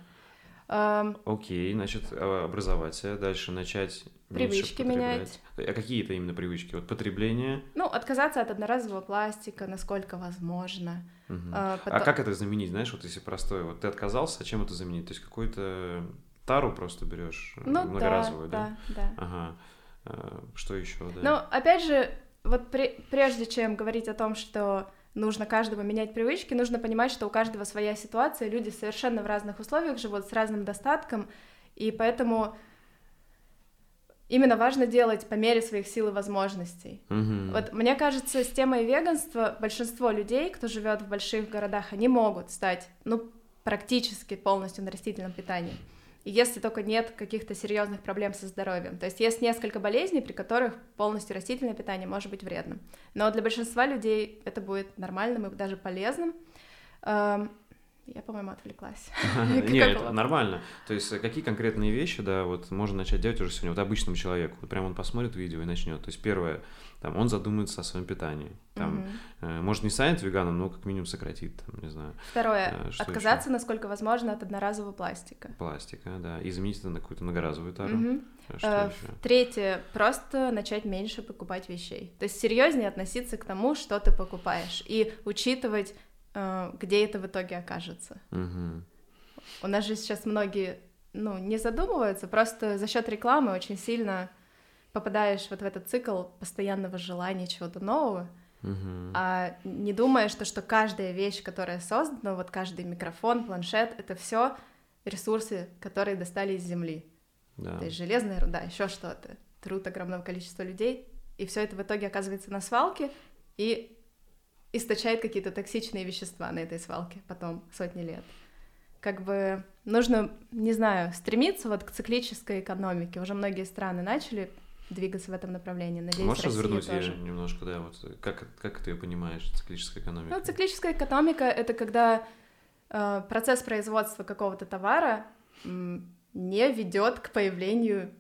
да. Окей, значит, а, образоваться, дальше начать привычки менять. А какие это именно привычки? Вот потребление? Ну, отказаться от одноразового пластика, насколько возможно. Угу. А, потом... а как это заменить, знаешь, вот если простое, вот ты отказался, а чем это заменить? То есть какой-то тару просто берешь э, ну, многоразовую, да? Да, да. Ага. А, что еще, да? Ну, опять же, вот при, прежде чем говорить о том, что нужно каждому менять привычки, нужно понимать, что у каждого своя ситуация, люди совершенно в разных условиях живут, с разным достатком, и поэтому именно важно делать по мере своих сил и возможностей. Угу. Вот мне кажется, с темой веганства большинство людей, кто живет в больших городах, они могут стать, ну, практически полностью на растительном питании если только нет каких-то серьезных проблем со здоровьем. То есть есть несколько болезней, при которых полностью растительное питание может быть вредным. Но для большинства людей это будет нормальным и даже полезным. Эм, я, по-моему, отвлеклась. Нет, это нормально. То есть э, какие конкретные вещи, да, вот можно начать делать уже сегодня, вот обычному человеку. Вот прям он посмотрит видео и начнет. То есть первое, там, он задумается о своем питании. Там, э, может, не станет веганом, но как минимум сократит, там, не знаю. Второе, э, отказаться, насколько возможно, от одноразового пластика. Пластика, да, и заменить это на какую-то многоразовую тару. Что еще? Третье, просто начать меньше покупать вещей. То есть серьезнее относиться к тому, что ты покупаешь, и учитывать Э, где это в итоге окажется. Угу. У нас же сейчас многие, ну, не задумываются, просто за счет рекламы очень сильно попадаешь вот в этот цикл постоянного желания чего-то нового, угу. а не думаешь, что, что каждая вещь, которая создана, вот каждый микрофон, планшет, это все ресурсы, которые достали из земли. Да. То есть железная руда, еще что-то, труд огромного количества людей, и все это в итоге оказывается на свалке, и источает какие-то токсичные вещества на этой свалке потом сотни лет. Как бы нужно, не знаю, стремиться вот к циклической экономике. Уже многие страны начали двигаться в этом направлении. Надеюсь, Можешь Россия развернуть тоже. ее немножко, да, вот как, как ты ее понимаешь, циклическая экономика? Ну, циклическая экономика — это когда э, процесс производства какого-то товара э, не ведет к появлению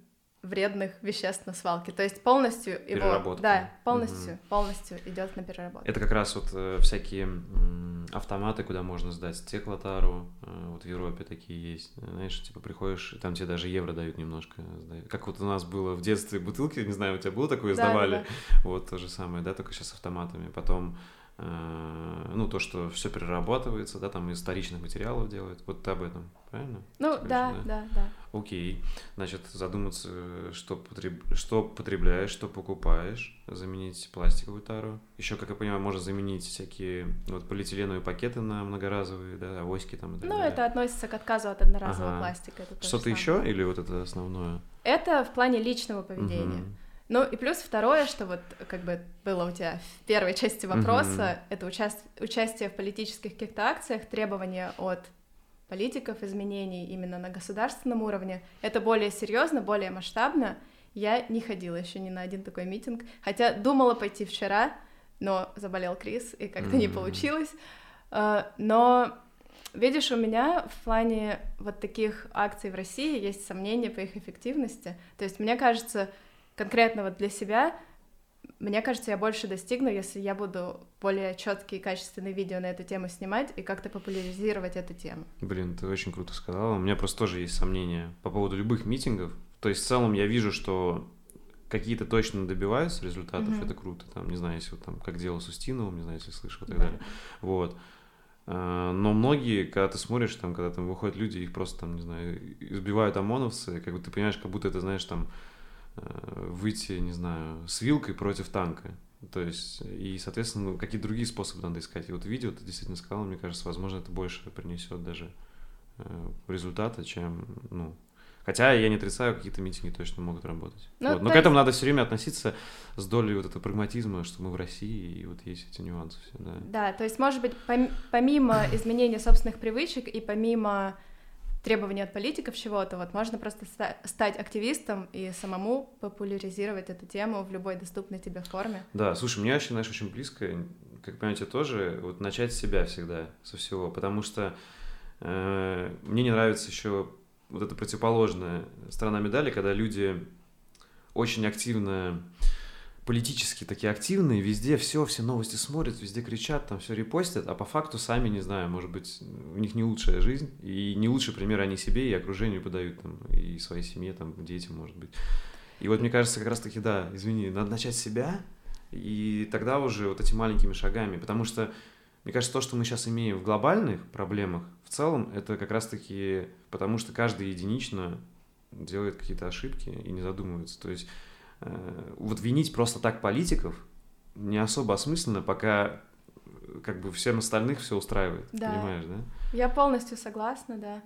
вредных веществ на свалке. То есть полностью его... Переработка. Да, полностью, угу. полностью идет на переработку. Это как раз вот э, всякие м, автоматы, куда можно сдать стеклотару. Э, вот в Европе такие есть. Знаешь, типа приходишь, там тебе даже евро дают немножко. Как вот у нас было в детстве бутылки, не знаю, у тебя было такое, сдавали? Да, да, да. Вот то же самое, да, только сейчас с автоматами. Потом ну, то, что все перерабатывается, да, там из вторичных материалов делают. Вот ты об этом, правильно? Ну, да, да, да, да. Окей. Значит, задуматься, что, потреб... что потребляешь, что покупаешь, заменить пластиковую тару. Еще, как я понимаю, можно заменить всякие вот полиэтиленовые пакеты на многоразовые, да, авоськи там и так Ну, далее. это относится к отказу от одноразового ага. пластика. Что-то еще или вот это основное? Это в плане личного поведения. Угу. Ну и плюс второе, что вот как бы было у тебя в первой части вопроса, mm-hmm. это участ... участие в политических каких-то акциях, требования от политиков изменений именно на государственном уровне. Это более серьезно, более масштабно. Я не ходила еще ни на один такой митинг, хотя думала пойти вчера, но заболел Крис и как-то mm-hmm. не получилось. А, но видишь, у меня в плане вот таких акций в России есть сомнения по их эффективности. То есть мне кажется, конкретно вот для себя, мне кажется, я больше достигну, если я буду более четкие и качественные видео на эту тему снимать и как-то популяризировать эту тему. Блин, ты очень круто сказала. У меня просто тоже есть сомнения по поводу любых митингов. То есть в целом я вижу, что какие-то точно добиваются результатов, mm-hmm. это круто. Там, не знаю, если вот там, как делал с Устиновым, не знаю, если слышал и так да. далее. Вот. А, но многие, когда ты смотришь, там, когда там выходят люди, их просто там, не знаю, избивают ОМОНовцы, как бы ты понимаешь, как будто это, знаешь, там, выйти, не знаю, с вилкой против танка. То есть, и, соответственно, ну, какие другие способы надо искать. И вот видео, ты действительно сказал, мне кажется, возможно, это больше принесет даже э, результата, чем, ну, Хотя я не отрицаю, какие-то митинги точно могут работать. Ну, вот. Но к этому надо все время относиться с долей вот этого прагматизма, что мы в России, и вот есть эти нюансы все, да. Да, то есть, может быть, помимо изменения собственных привычек и помимо требования от политиков чего-то, вот можно просто стать активистом и самому популяризировать эту тему в любой доступной тебе форме. Да, слушай, мне вообще, знаешь, очень близко, как понимаете, тоже вот начать с себя всегда, со всего, потому что э, мне не нравится еще вот эта противоположная сторона медали, когда люди очень активно политически такие активные, везде все, все новости смотрят, везде кричат, там все репостят, а по факту сами, не знаю, может быть, у них не лучшая жизнь, и не лучший пример они себе и окружению подают, там, и своей семье, там, детям, может быть. И вот мне кажется, как раз-таки, да, извини, надо начать с себя, и тогда уже вот этими маленькими шагами, потому что, мне кажется, то, что мы сейчас имеем в глобальных проблемах, в целом, это как раз-таки потому, что каждый единично делает какие-то ошибки и не задумывается. То есть вот винить просто так политиков не особо осмысленно, пока э, как бы всем остальных все устраивает, да. понимаешь, да? Я полностью согласна, да.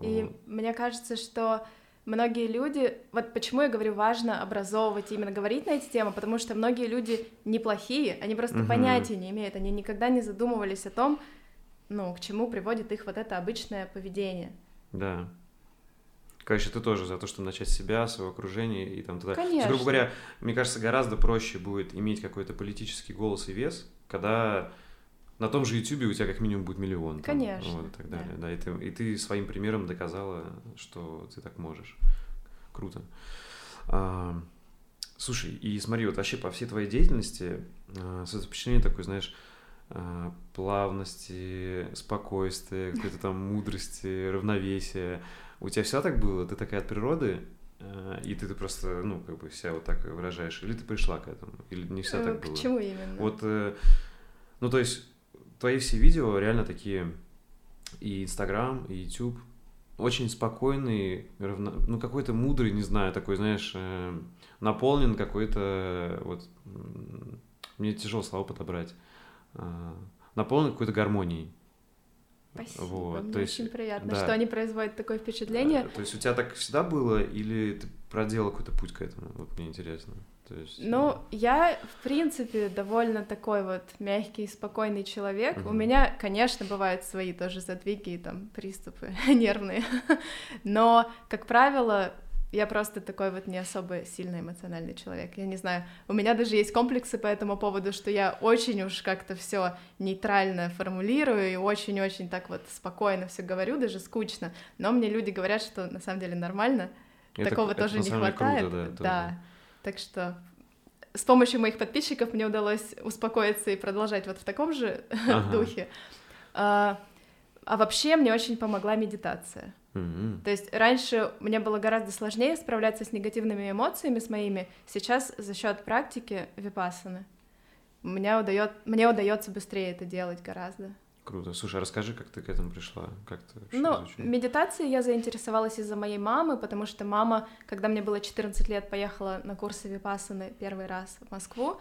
И вот. мне кажется, что многие люди, вот почему я говорю, важно образовывать, именно говорить на эти темы, потому что многие люди неплохие, они просто угу. понятия не имеют, они никогда не задумывались о том, ну, к чему приводит их вот это обычное поведение. Да. Короче, ты тоже за то, чтобы начать с себя, своего окружения и там туда. Конечно. Есть, грубо говоря, мне кажется, гораздо проще будет иметь какой-то политический голос и вес, когда на том же YouTube у тебя как минимум будет миллион. Там, Конечно. Вот, и так далее. Да. Да, и, ты, и ты своим примером доказала, что ты так можешь. Круто. А, слушай, и смотри, вот вообще по всей твоей деятельности а, впечатление такой, знаешь, а, плавности, спокойствия, какой-то там мудрости, равновесия. У тебя всегда так было? Ты такая от природы? Э, и ты, ты просто, ну, как бы себя вот так выражаешь? Или ты пришла к этому? Или не всегда так э, было? К чему именно? Вот, э, ну, то есть, твои все видео реально такие, и Инстаграм, и YouTube, очень спокойный, равно, ну, какой-то мудрый, не знаю, такой, знаешь, наполнен какой-то, вот, мне тяжело слова подобрать, наполнен какой-то гармонией. Спасибо, вот, мне то есть, очень приятно, да. что они производят такое впечатление. То есть у тебя так всегда было, или ты проделал какой-то путь к этому? Вот мне интересно. То есть... Ну, я, в принципе, довольно такой вот мягкий, спокойный человек. Угу. У меня, конечно, бывают свои тоже задвиги и там приступы нервные, но, как правило, я просто такой вот не особо сильно эмоциональный человек. Я не знаю, у меня даже есть комплексы по этому поводу, что я очень уж как-то все нейтрально формулирую и очень-очень так вот спокойно все говорю, даже скучно. Но мне люди говорят, что на самом деле нормально. Это, Такого это, тоже не хватает. Круто, да, да. Так что с помощью моих подписчиков мне удалось успокоиться и продолжать вот в таком же ага. духе. А, а вообще мне очень помогла медитация. Mm-hmm. То есть раньше мне было гораздо сложнее справляться с негативными эмоциями с моими. Сейчас за счет практики випассаны мне удает, мне удается быстрее это делать гораздо. Круто. Слушай, а расскажи, как ты к этому пришла? Как ты ну, изучила? медитацией я заинтересовалась из-за моей мамы, потому что мама, когда мне было 14 лет, поехала на курсы Випассаны первый раз в Москву,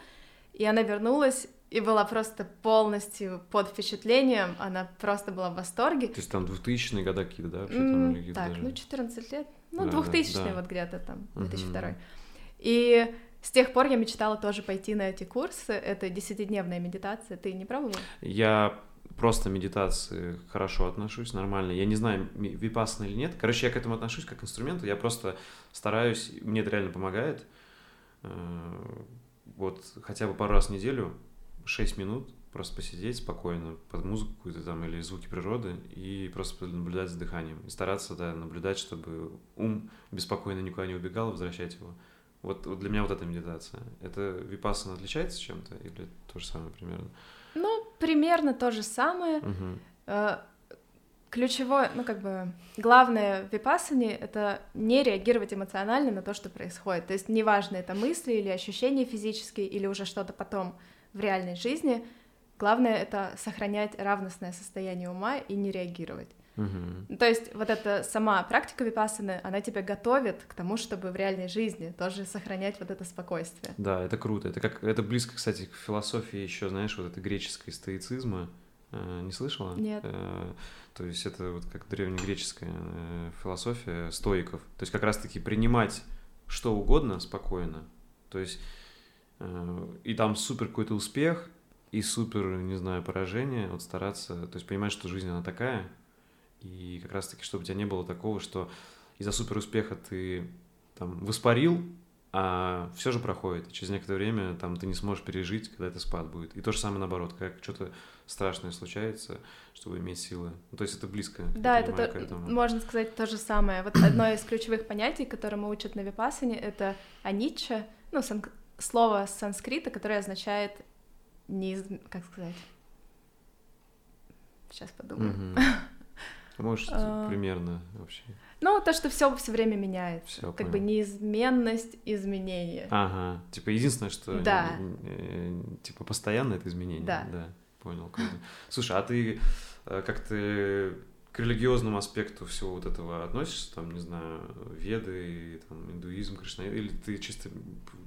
и она вернулась и была просто полностью под впечатлением, она просто была в восторге. То есть там 2000-е годы какие-то, да? Вообще, там, или так, даже... ну 14 лет, ну да, 2000 да, вот где-то там, 2002 угу. И с тех пор я мечтала тоже пойти на эти курсы, это десятидневная медитация, ты не пробовал? Я просто медитации хорошо отношусь, нормально. Я не знаю, випассана или нет. Короче, я к этому отношусь как к инструменту. Я просто стараюсь, мне это реально помогает. Э, вот хотя бы пару раз в неделю, 6 минут, просто посидеть спокойно под музыку какую-то там или звуки природы и просто наблюдать за дыханием. И стараться, да, наблюдать, чтобы ум беспокойно никуда не убегал, возвращать его. Вот, вот для меня вот эта медитация. Это випассана отличается чем-то или то же самое примерно? Ну, примерно то же самое. Угу. Ключевое, ну как бы главное в випассане — это не реагировать эмоционально на то, что происходит. То есть неважно, это мысли или ощущения физические, или уже что-то потом в реальной жизни, главное — это сохранять равностное состояние ума и не реагировать. Угу. То есть вот эта сама практика випассаны, она тебя готовит к тому, чтобы в реальной жизни тоже сохранять вот это спокойствие. Да, это круто. Это как это близко, кстати, к философии еще, знаешь, вот этой греческой стоицизма. Э, не слышала? Нет. Э, то есть это вот как древнегреческая э, философия стоиков. То есть как раз-таки принимать что угодно спокойно. То есть и там супер какой-то успех, и супер, не знаю, поражение, вот стараться, то есть понимать, что жизнь она такая, и как раз-таки, чтобы у тебя не было такого, что из-за супер успеха ты там воспарил, а все же проходит. Через некоторое время там ты не сможешь пережить, когда это спад будет. И то же самое наоборот, как что-то страшное случается, чтобы иметь силы. Ну, то есть это близко. Да, это то, этому. можно сказать то же самое. Вот одно из ключевых понятий, которому учат на Випасане, это анича, ну, сан... слово санскрита, которое означает не... как сказать? Сейчас подумаю. Угу. Может, а... примерно вообще. Ну, то, что все все время меняется. Всё, как понял. бы неизменность изменения. Ага. Типа единственное, что да. типа постоянно это изменение. Да. Да. Понял. Слушай, а ты э, как ты к религиозному аспекту всего вот этого относишься, там, не знаю, веды, там, индуизм, кришнаизм, или ты чисто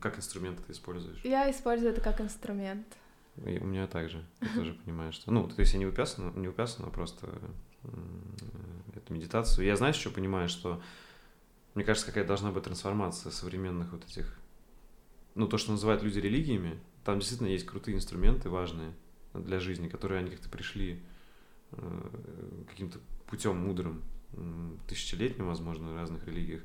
как инструмент это используешь? Я использую это как инструмент. И у меня также. Я тоже понимаю, что... Ну, то есть я не упясан, не упясан, а просто эту медитацию. Я, знаешь, что понимаю, что мне кажется, какая должна быть трансформация современных вот этих, ну, то, что называют люди религиями, там действительно есть крутые инструменты важные для жизни, которые они как-то пришли э, каким-то путем мудрым, тысячелетним, возможно, в разных религиях.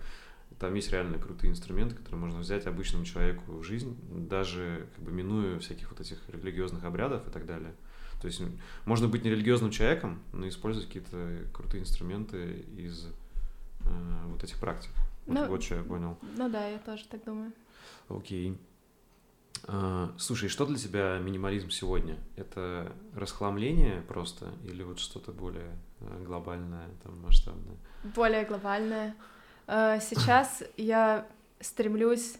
Там есть реально крутые инструменты, которые можно взять обычному человеку в жизнь, даже как бы минуя всяких вот этих религиозных обрядов и так далее. То есть можно быть нерелигиозным человеком, но использовать какие-то крутые инструменты из э, вот этих практик. Вот, ну, вот что я понял. Ну да, я тоже так думаю. Окей. А, слушай, что для тебя минимализм сегодня? Это расхламление просто или вот что-то более э, глобальное, там, масштабное? Более глобальное. Э, сейчас я стремлюсь...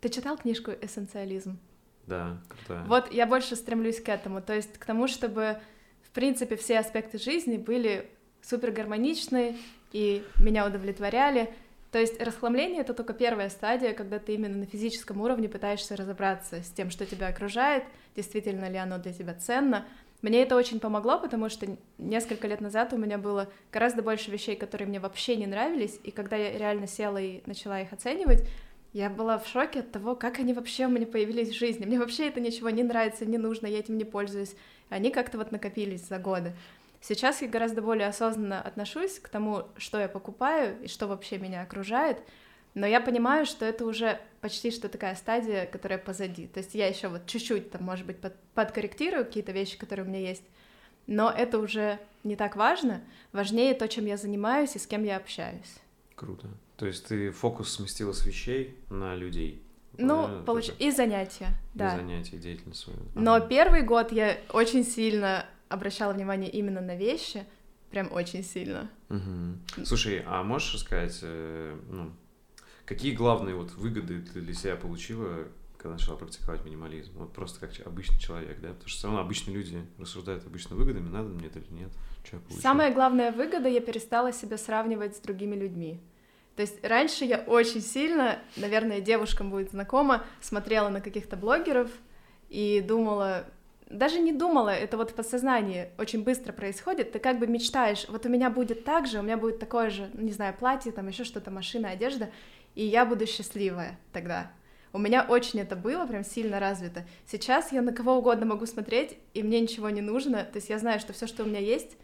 Ты читал книжку «Эссенциализм»? Да, крутая. Вот я больше стремлюсь к этому, то есть к тому, чтобы, в принципе, все аспекты жизни были супер гармоничны и меня удовлетворяли. То есть расхламление — это только первая стадия, когда ты именно на физическом уровне пытаешься разобраться с тем, что тебя окружает, действительно ли оно для тебя ценно. Мне это очень помогло, потому что несколько лет назад у меня было гораздо больше вещей, которые мне вообще не нравились, и когда я реально села и начала их оценивать, я была в шоке от того, как они вообще у меня появились в жизни. Мне вообще это ничего не нравится, не нужно, я этим не пользуюсь. Они как-то вот накопились за годы. Сейчас я гораздо более осознанно отношусь к тому, что я покупаю и что вообще меня окружает, но я понимаю, что это уже почти что такая стадия, которая позади. То есть я еще вот чуть-чуть там, может быть, под, подкорректирую какие-то вещи, которые у меня есть, но это уже не так важно. Важнее то, чем я занимаюсь и с кем я общаюсь. Круто. То есть ты фокус сместила с вещей на людей? Ну, получ... и занятия, да. И занятия, деятельность свою. Но ага. первый год я очень сильно обращала внимание именно на вещи, прям очень сильно. Угу. Слушай, а можешь рассказать, э, ну, какие главные вот выгоды ты для себя получила, когда начала практиковать минимализм? Вот просто как обычный человек, да? Потому что все равно обычные люди рассуждают обычно выгодами, надо мне это или нет, что я получила. Самая главная выгода, я перестала себя сравнивать с другими людьми. То есть раньше я очень сильно, наверное, девушкам будет знакомо, смотрела на каких-то блогеров и думала, даже не думала, это вот в подсознании очень быстро происходит, ты как бы мечтаешь, вот у меня будет так же, у меня будет такое же, не знаю, платье, там еще что-то, машина, одежда, и я буду счастливая тогда. У меня очень это было, прям сильно развито. Сейчас я на кого угодно могу смотреть, и мне ничего не нужно, то есть я знаю, что все, что у меня есть,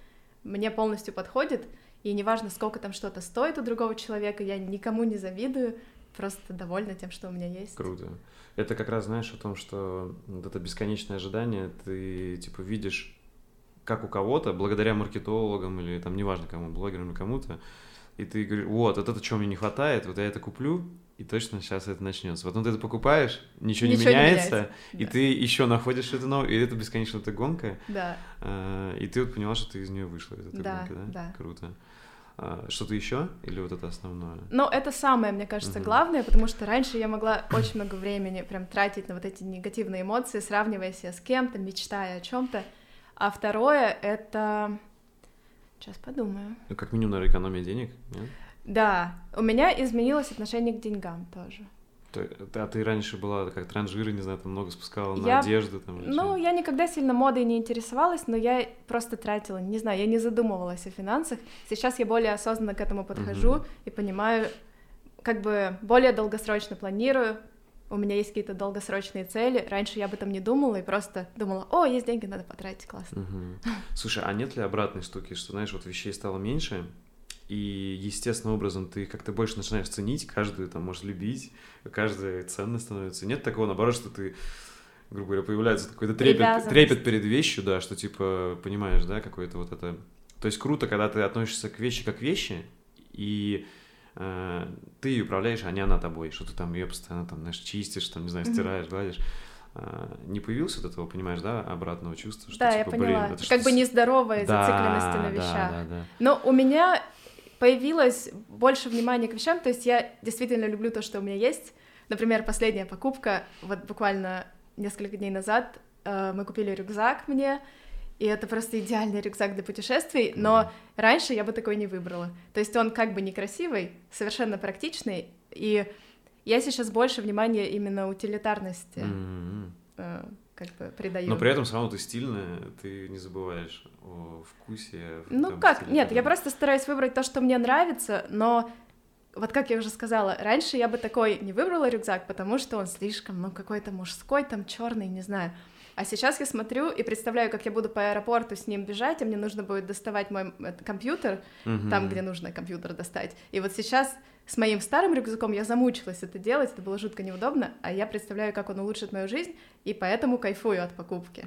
мне полностью подходит, и неважно, сколько там что-то стоит у другого человека, я никому не завидую, просто довольна тем, что у меня есть. Круто. Это как раз, знаешь, о том, что вот это бесконечное ожидание, ты, типа, видишь, как у кого-то, благодаря маркетологам или, там, неважно кому, блогерам или кому-то, и ты говоришь, вот, вот это, чего мне не хватает, вот я это куплю, и точно сейчас это начнется. Потом ты это покупаешь, ничего, ничего не меняется, не меняется. и да. ты еще находишь это новое, и это бесконечно эта гонка. Да. Э, и ты вот поняла, что ты из нее вышла из этой да, гонки, да? Да. Круто. А, что-то еще или вот это основное? Ну, это самое, мне кажется, угу. главное, потому что раньше я могла очень много времени прям тратить на вот эти негативные эмоции, сравнивая себя с кем-то, мечтая о чем-то. А второе это сейчас подумаю. Ну, как минимум, наверное, экономия денег, нет? Да, у меня изменилось отношение к деньгам тоже. А ты раньше была как транжира, не знаю, там много спускала на я... одежду? Там, ну, я никогда сильно модой не интересовалась, но я просто тратила, не знаю, я не задумывалась о финансах. Сейчас я более осознанно к этому подхожу угу. и понимаю, как бы более долгосрочно планирую, у меня есть какие-то долгосрочные цели. Раньше я об этом не думала и просто думала, о, есть деньги, надо потратить, классно. Угу. Слушай, а нет ли обратной штуки, что, знаешь, вот вещей стало меньше, и естественным образом ты как-то больше начинаешь ценить каждую, там, можешь любить, каждая ценная становится. Нет такого, наоборот, что ты грубо говоря, появляется какой-то трепет, трепет перед вещью, да, что типа, понимаешь, да, какое-то вот это... То есть круто, когда ты относишься к вещи как вещи, и э, ты ее управляешь, а не она тобой, что ты там ее постоянно там, знаешь, чистишь, там, не знаю, стираешь, гладишь. Э, не появилось вот этого, понимаешь, да, обратного чувства, что да, типа, я поняла. блин, это как бы нездоровая да, зацикленность на вещах. Да, да, да. Но у меня появилось больше внимания к вещам, то есть я действительно люблю то, что у меня есть. Например, последняя покупка, вот буквально несколько дней назад э, мы купили рюкзак мне, и это просто идеальный рюкзак для путешествий, но mm-hmm. раньше я бы такой не выбрала. То есть он как бы некрасивый, совершенно практичный, и я сейчас больше внимания именно утилитарности. Mm-hmm. Э, как бы придаю. Но при этом все равно ты стильная, ты не забываешь о вкусе. Ну как, стиле, нет, я просто стараюсь выбрать то, что мне нравится, но вот как я уже сказала, раньше я бы такой не выбрала рюкзак, потому что он слишком, ну, какой-то мужской, там, черный, не знаю. А сейчас я смотрю и представляю, как я буду по аэропорту с ним бежать, и мне нужно будет доставать мой компьютер, угу. там, где нужно компьютер достать. И вот сейчас с моим старым рюкзаком я замучилась это делать, это было жутко неудобно, а я представляю, как он улучшит мою жизнь, и поэтому кайфую от покупки.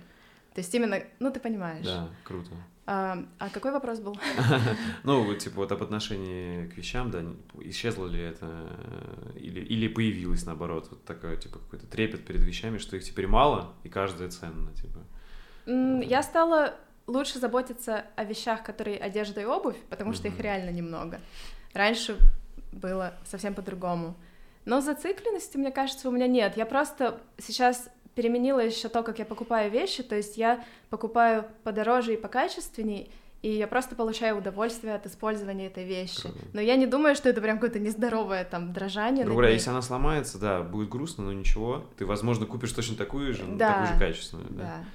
То есть именно, ну ты понимаешь. Да, круто. А, а какой вопрос был? Ну, типа вот об отношении к вещам, да, исчезло ли это, э, или, или появилось, наоборот, вот такое, типа, какой-то трепет перед вещами, что их теперь мало, и каждая ценна, типа. Я стала лучше заботиться о вещах, которые одежда и обувь, потому что их реально немного. Раньше было совсем по-другому. Но зацикленности, мне кажется, у меня нет. Я просто сейчас переменила еще то, как я покупаю вещи, то есть я покупаю подороже и покачественней, и я просто получаю удовольствие от использования этой вещи. Но я не думаю, что это прям какое-то нездоровое там дрожание. Грубо говоря, если она сломается, да, будет грустно, но ничего. Ты, возможно, купишь точно такую же, да. такую же качественную. Да. да.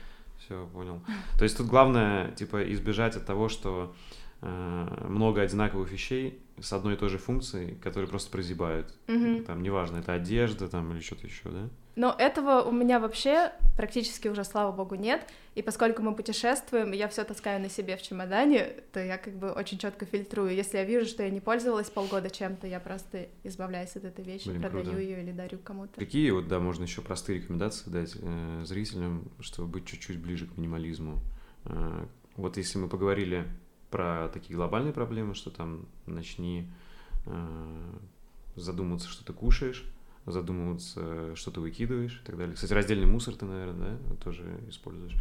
Все, понял. То есть тут главное, типа, избежать от того, что много одинаковых вещей с одной и той же функцией, которые просто прозябают. Угу. Там, неважно, это одежда там или что-то еще, да? Но этого у меня вообще практически уже, слава богу, нет. И поскольку мы путешествуем, я все таскаю на себе в чемодане, то я как бы очень четко фильтрую. Если я вижу, что я не пользовалась полгода чем-то, я просто избавляюсь от этой вещи, Блин, продаю ее или дарю кому-то. Какие вот, да, можно еще простые рекомендации дать э, зрителям, чтобы быть чуть-чуть ближе к минимализму? Э, вот если мы поговорили про такие глобальные проблемы, что там начни э, задумываться, что ты кушаешь, задумываться, что ты выкидываешь и так далее. Кстати, раздельный мусор ты, наверное, да, тоже используешь.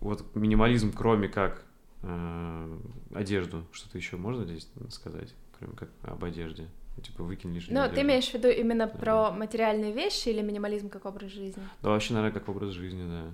Вот минимализм, кроме как э, одежду, что-то еще можно здесь сказать, кроме как об одежде? Типа выкинь лишнее. Ну, ты имеешь в виду именно да. про материальные вещи или минимализм как образ жизни? Да, вообще, наверное, как образ жизни, да.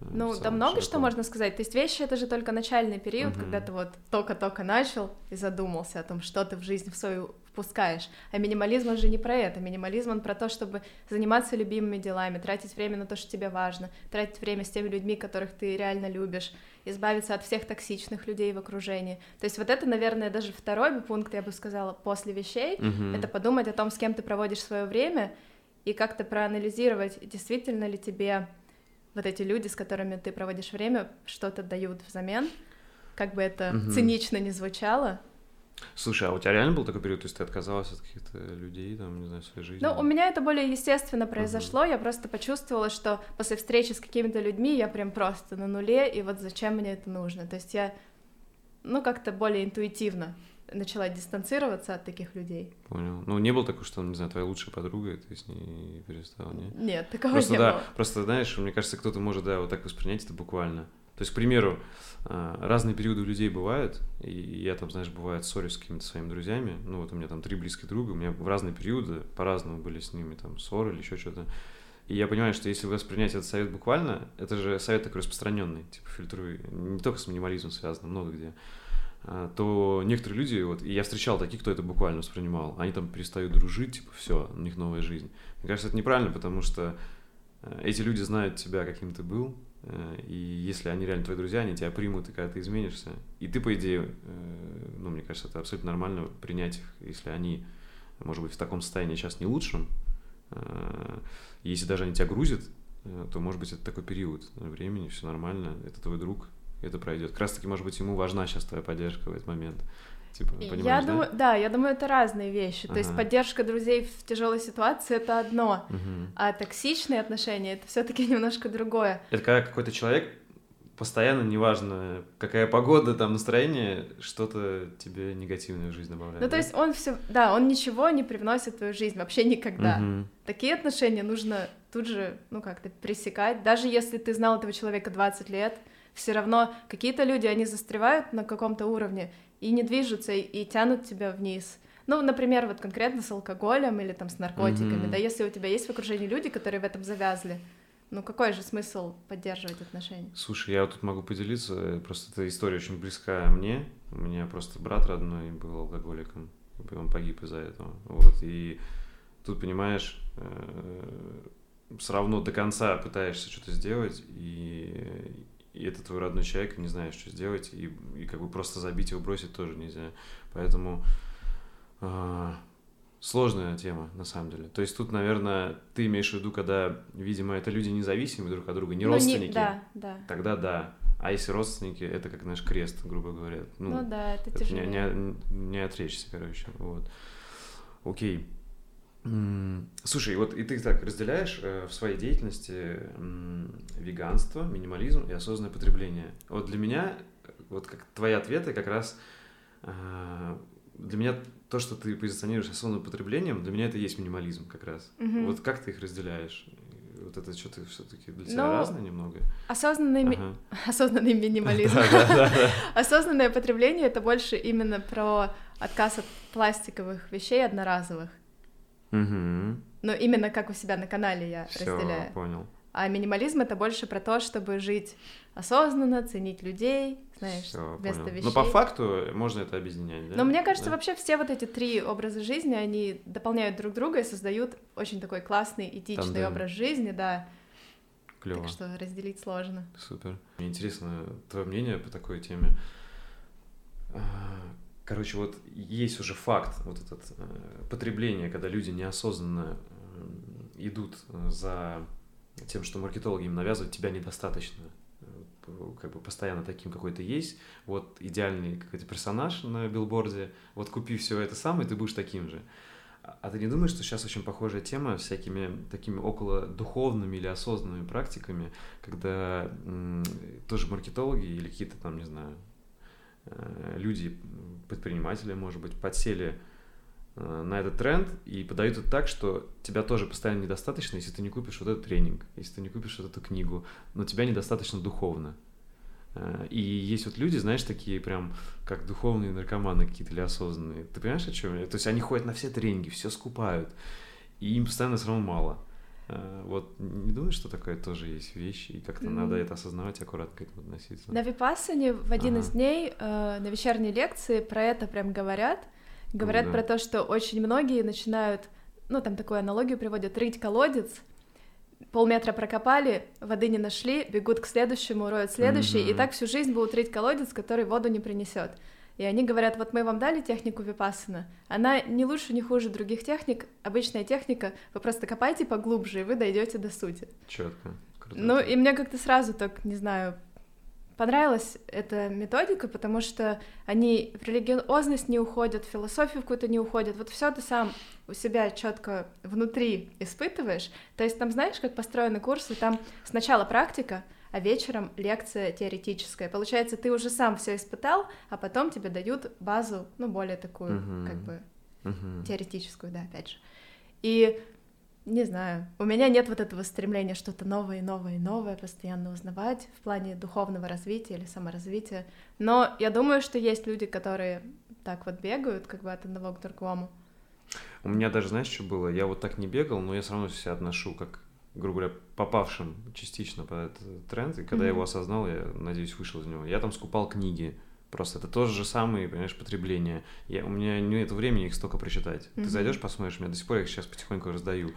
Ну, там много широко. что можно сказать. То есть вещи это же только начальный период, угу. когда ты вот только-только начал и задумался о том, что ты в жизнь в свою впускаешь. А минимализм он же не про это. Минимализм он про то, чтобы заниматься любимыми делами, тратить время на то, что тебе важно, тратить время с теми людьми, которых ты реально любишь, избавиться от всех токсичных людей в окружении. То есть вот это, наверное, даже второй пункт, я бы сказала, после вещей, угу. это подумать о том, с кем ты проводишь свое время и как-то проанализировать, действительно ли тебе вот эти люди, с которыми ты проводишь время, что-то дают взамен, как бы это угу. цинично не звучало. Слушай, а у тебя реально был такой период, то есть ты отказалась от каких-то людей, там, не знаю, своей жизни? Ну, у меня это более естественно произошло, uh я просто почувствовала, что после встречи с какими-то людьми я прям просто на нуле, и вот зачем мне это нужно? То есть я, ну, как-то более интуитивно начала дистанцироваться от таких людей. Понял. Ну, не было такого, что, не знаю, твоя лучшая подруга, и ты с ней перестал, нет? Нет, такого просто, не да, было. Просто, знаешь, мне кажется, кто-то может, да, вот так воспринять это буквально. То есть, к примеру, а, разные периоды у людей бывают, и я там, знаешь, бывает ссорюсь с какими-то своими друзьями, ну вот у меня там три близких друга, у меня в разные периоды по-разному были с ними там ссоры или еще что-то. И я понимаю, что если воспринять этот совет буквально, это же совет такой распространенный, типа фильтруй, не только с минимализмом связано, много где. А, то некоторые люди, вот, и я встречал таких, кто это буквально воспринимал, они там перестают дружить, типа, все, у них новая жизнь. Мне кажется, это неправильно, потому что э, эти люди знают тебя, каким ты был, э, и если они реально твои друзья, они тебя примут, и когда ты изменишься. И ты, по идее, э, ну, мне кажется, это абсолютно нормально принять их, если они, может быть, в таком состоянии сейчас не лучшем. Если даже они тебя грузят, то, может быть, это такой период времени, все нормально, это твой друг, это пройдет. Как раз таки, может быть, ему важна сейчас твоя поддержка в этот момент. Типа, понимаешь, я да? думаю, да, я думаю, это разные вещи. Ага. То есть поддержка друзей в тяжелой ситуации это одно, угу. а токсичные отношения это все-таки немножко другое. Это когда какой-то человек постоянно, неважно, какая погода, там настроение, что-то тебе негативное в жизнь добавляет. Ну, да? то есть он все, да, он ничего не привносит в твою жизнь, вообще никогда. Угу. Такие отношения нужно тут же, ну, как-то пресекать. Даже если ты знал этого человека 20 лет, все равно какие-то люди, они застревают на каком-то уровне и не движутся, и, и тянут тебя вниз. Ну, например, вот конкретно с алкоголем или там с наркотиками, mm-hmm. да, если у тебя есть в окружении люди, которые в этом завязли, ну какой же смысл поддерживать отношения? Слушай, я вот тут могу поделиться, просто эта история очень близкая мне. У меня просто брат родной был алкоголиком, он погиб из-за этого. Вот, и тут, понимаешь, э, все равно до конца пытаешься что-то сделать, и и это твой родной человек, и не знаешь, что сделать, и, и как бы просто забить его, бросить тоже нельзя. Поэтому э, сложная тема, на самом деле. То есть тут, наверное, ты имеешь в виду, когда, видимо, это люди независимые друг от друга, не ну, родственники. Не, да, да. Тогда да. А если родственники, это как наш крест, грубо говоря. Ну, ну да, это, это тяжело. Не, не, не отречься, короче. Вот. Окей. Слушай, вот и ты так разделяешь э, в своей деятельности э, веганство, минимализм и осознанное потребление. Вот для меня, вот как твои ответы как раз э, для меня то, что ты позиционируешь осознанным потреблением, для меня это и есть минимализм как раз. Угу. Вот как ты их разделяешь? Вот это что-то все-таки для тебя ну, разное немного? Осознанный, ага. ми... осознанный минимализм. Осознанное потребление это больше именно про отказ от пластиковых вещей одноразовых. Угу. Но именно как у себя на канале я Всё, разделяю. понял. А минимализм это больше про то, чтобы жить осознанно, ценить людей, знаешь, Всё, вместо понял. вещей. Но по факту можно это объединять, да? Но мне кажется, да? вообще все вот эти три образа жизни, они дополняют друг друга и создают очень такой классный, этичный Тандем. образ жизни, да. Клево. Так что разделить сложно. Супер. Мне интересно твое мнение по такой теме. Короче, вот есть уже факт вот этот э, потребление, когда люди неосознанно э, идут за тем, что маркетологи им навязывают, тебя недостаточно. Э, как бы постоянно таким какой то есть. Вот идеальный какой-то персонаж на билборде. Вот купи все это сам, и ты будешь таким же. А, ты не думаешь, что сейчас очень похожая тема всякими такими около духовными или осознанными практиками, когда тоже маркетологи или какие-то там, не знаю, Э, люди, предприниматели, может быть, подсели э, на этот тренд и подают это так, что тебя тоже постоянно недостаточно, если ты не купишь вот этот тренинг, если ты не купишь вот эту книгу, но тебя недостаточно духовно. Э, и есть вот люди, знаешь, такие прям, как духовные наркоманы какие-то или осознанные. Ты понимаешь, о чем я? То есть они ходят на все тренинги, все скупают, и им постоянно все равно мало. Э, вот не думаешь, что такое тоже есть вещи, и как-то mm. надо это осознавать, аккуратно к этому относиться? На Випассане в один ага. из дней э, на вечерней лекции про это прям говорят. Говорят ну, да. про то, что очень многие начинают, ну там такую аналогию приводят, рыть колодец, полметра прокопали, воды не нашли, бегут к следующему, роют следующий, mm-hmm. и так всю жизнь будут рыть колодец, который воду не принесет. И они говорят, вот мы вам дали технику Випассана, она не лучше, не хуже других техник, обычная техника, вы просто копайте поглубже, и вы дойдете до сути. Четко. Ну, и мне как-то сразу так, не знаю, понравилась эта методика, потому что они в религиозность не уходят, в философию какую-то не уходят. Вот все ты сам у себя четко внутри испытываешь. То есть там знаешь, как построены курсы, там сначала практика, а вечером лекция теоретическая. Получается, ты уже сам все испытал, а потом тебе дают базу, ну, более такую, uh-huh. как бы, uh-huh. теоретическую, да, опять же. И не знаю, у меня нет вот этого стремления что-то новое, новое, новое постоянно узнавать в плане духовного развития или саморазвития. Но я думаю, что есть люди, которые так вот бегают, как бы от одного к другому. У меня даже, знаешь, что было? Я вот так не бегал, но я все равно себя отношу как грубо говоря, попавшим частично под этот тренд, и когда mm-hmm. я его осознал, я, надеюсь, вышел из него. Я там скупал книги, просто это тоже же самое, понимаешь, потребление. Я, у меня нет времени их столько прочитать. Mm-hmm. Ты зайдешь, посмотришь, я до сих пор их сейчас потихоньку раздаю.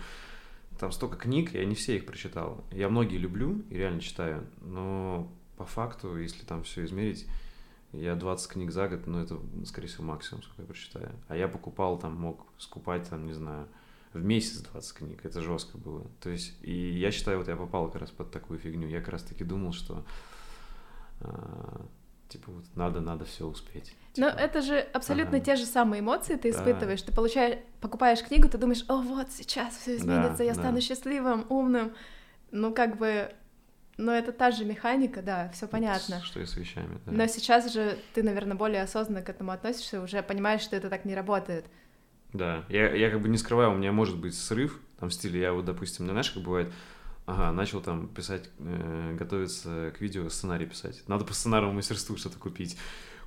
Там столько книг, я не все их прочитал. Я многие люблю и реально читаю, но по факту, если там все измерить, я 20 книг за год, ну это, скорее всего, максимум, сколько я прочитаю. А я покупал там, мог скупать там, не знаю, в месяц 20 книг. Это жестко было. То есть, и я считаю, вот я попал как раз под такую фигню. Я как раз таки думал, что а, типа вот надо, надо все успеть. Но типа, это же абсолютно ага. те же самые эмоции ты испытываешь. Да. Ты получаешь, покупаешь книгу, ты думаешь, о, вот сейчас все изменится, да, я да. стану счастливым, умным. Ну, как бы но это та же механика, да, все понятно. Что и с вещами, да. Но сейчас же ты, наверное, более осознанно к этому относишься, уже понимаешь, что это так не работает. Да, я, я как бы не скрываю, у меня может быть срыв, там в стиле, я вот, допустим, знаешь, как бывает, ага, начал там писать, э, готовиться к видео, сценарий писать. Надо по сценарному мастерству что-то купить.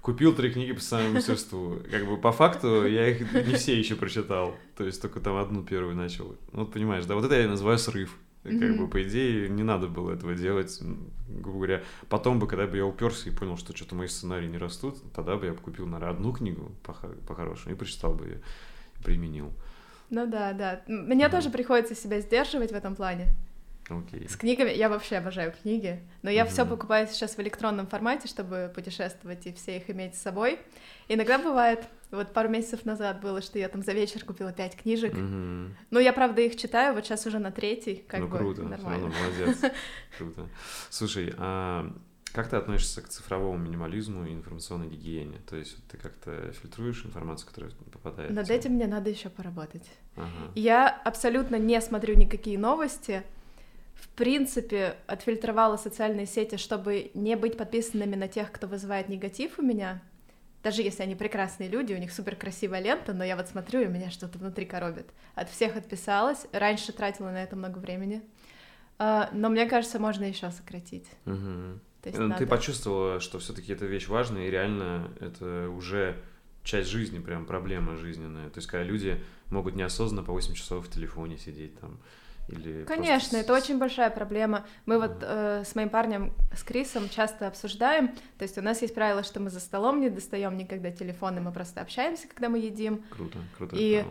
Купил три книги по сценарному мастерству. Как бы по факту я их не все еще прочитал. То есть только там одну первую начал. Ну, вот понимаешь, да, вот это я называю срыв. Как mm-hmm. бы, по идее, не надо было этого делать, грубо говоря. Потом бы, когда бы я уперся и понял, что что-то мои сценарии не растут, тогда бы я купил, наверное, одну книгу по-хорошему и прочитал бы ее применил. Ну да, да. Мне тоже приходится себя сдерживать в этом плане. Okay. С книгами я вообще обожаю книги, но я mm-hmm. все покупаю сейчас в электронном формате, чтобы путешествовать и все их иметь с собой. Иногда бывает, вот пару месяцев назад было, что я там за вечер купила пять книжек. Mm-hmm. Ну, я, правда, их читаю, вот сейчас уже на третий, как ну, бы круто, нормально. молодец, круто. Слушай, а как ты относишься к цифровому минимализму и информационной гигиене? То есть ты как-то фильтруешь информацию, которая попадает? Над этим мне надо еще поработать. Ага. Я абсолютно не смотрю никакие новости. В принципе, отфильтровала социальные сети, чтобы не быть подписанными на тех, кто вызывает негатив у меня. Даже если они прекрасные люди, у них супер красивая лента, но я вот смотрю, и меня что-то внутри коробит. От всех отписалась. Раньше тратила на это много времени. А, но мне кажется, можно еще сократить. Угу. То есть ну, надо... Ты почувствовала, что все-таки эта вещь важная, и реально это уже часть жизни, прям проблема жизненная. То есть, когда люди могут неосознанно по 8 часов в телефоне сидеть там. Или Конечно, просто... это очень большая проблема. Мы вот э, с моим парнем, с Крисом, часто обсуждаем. То есть у нас есть правило, что мы за столом не достаем никогда телефоны, мы просто общаемся, когда мы едим. Круто, круто. И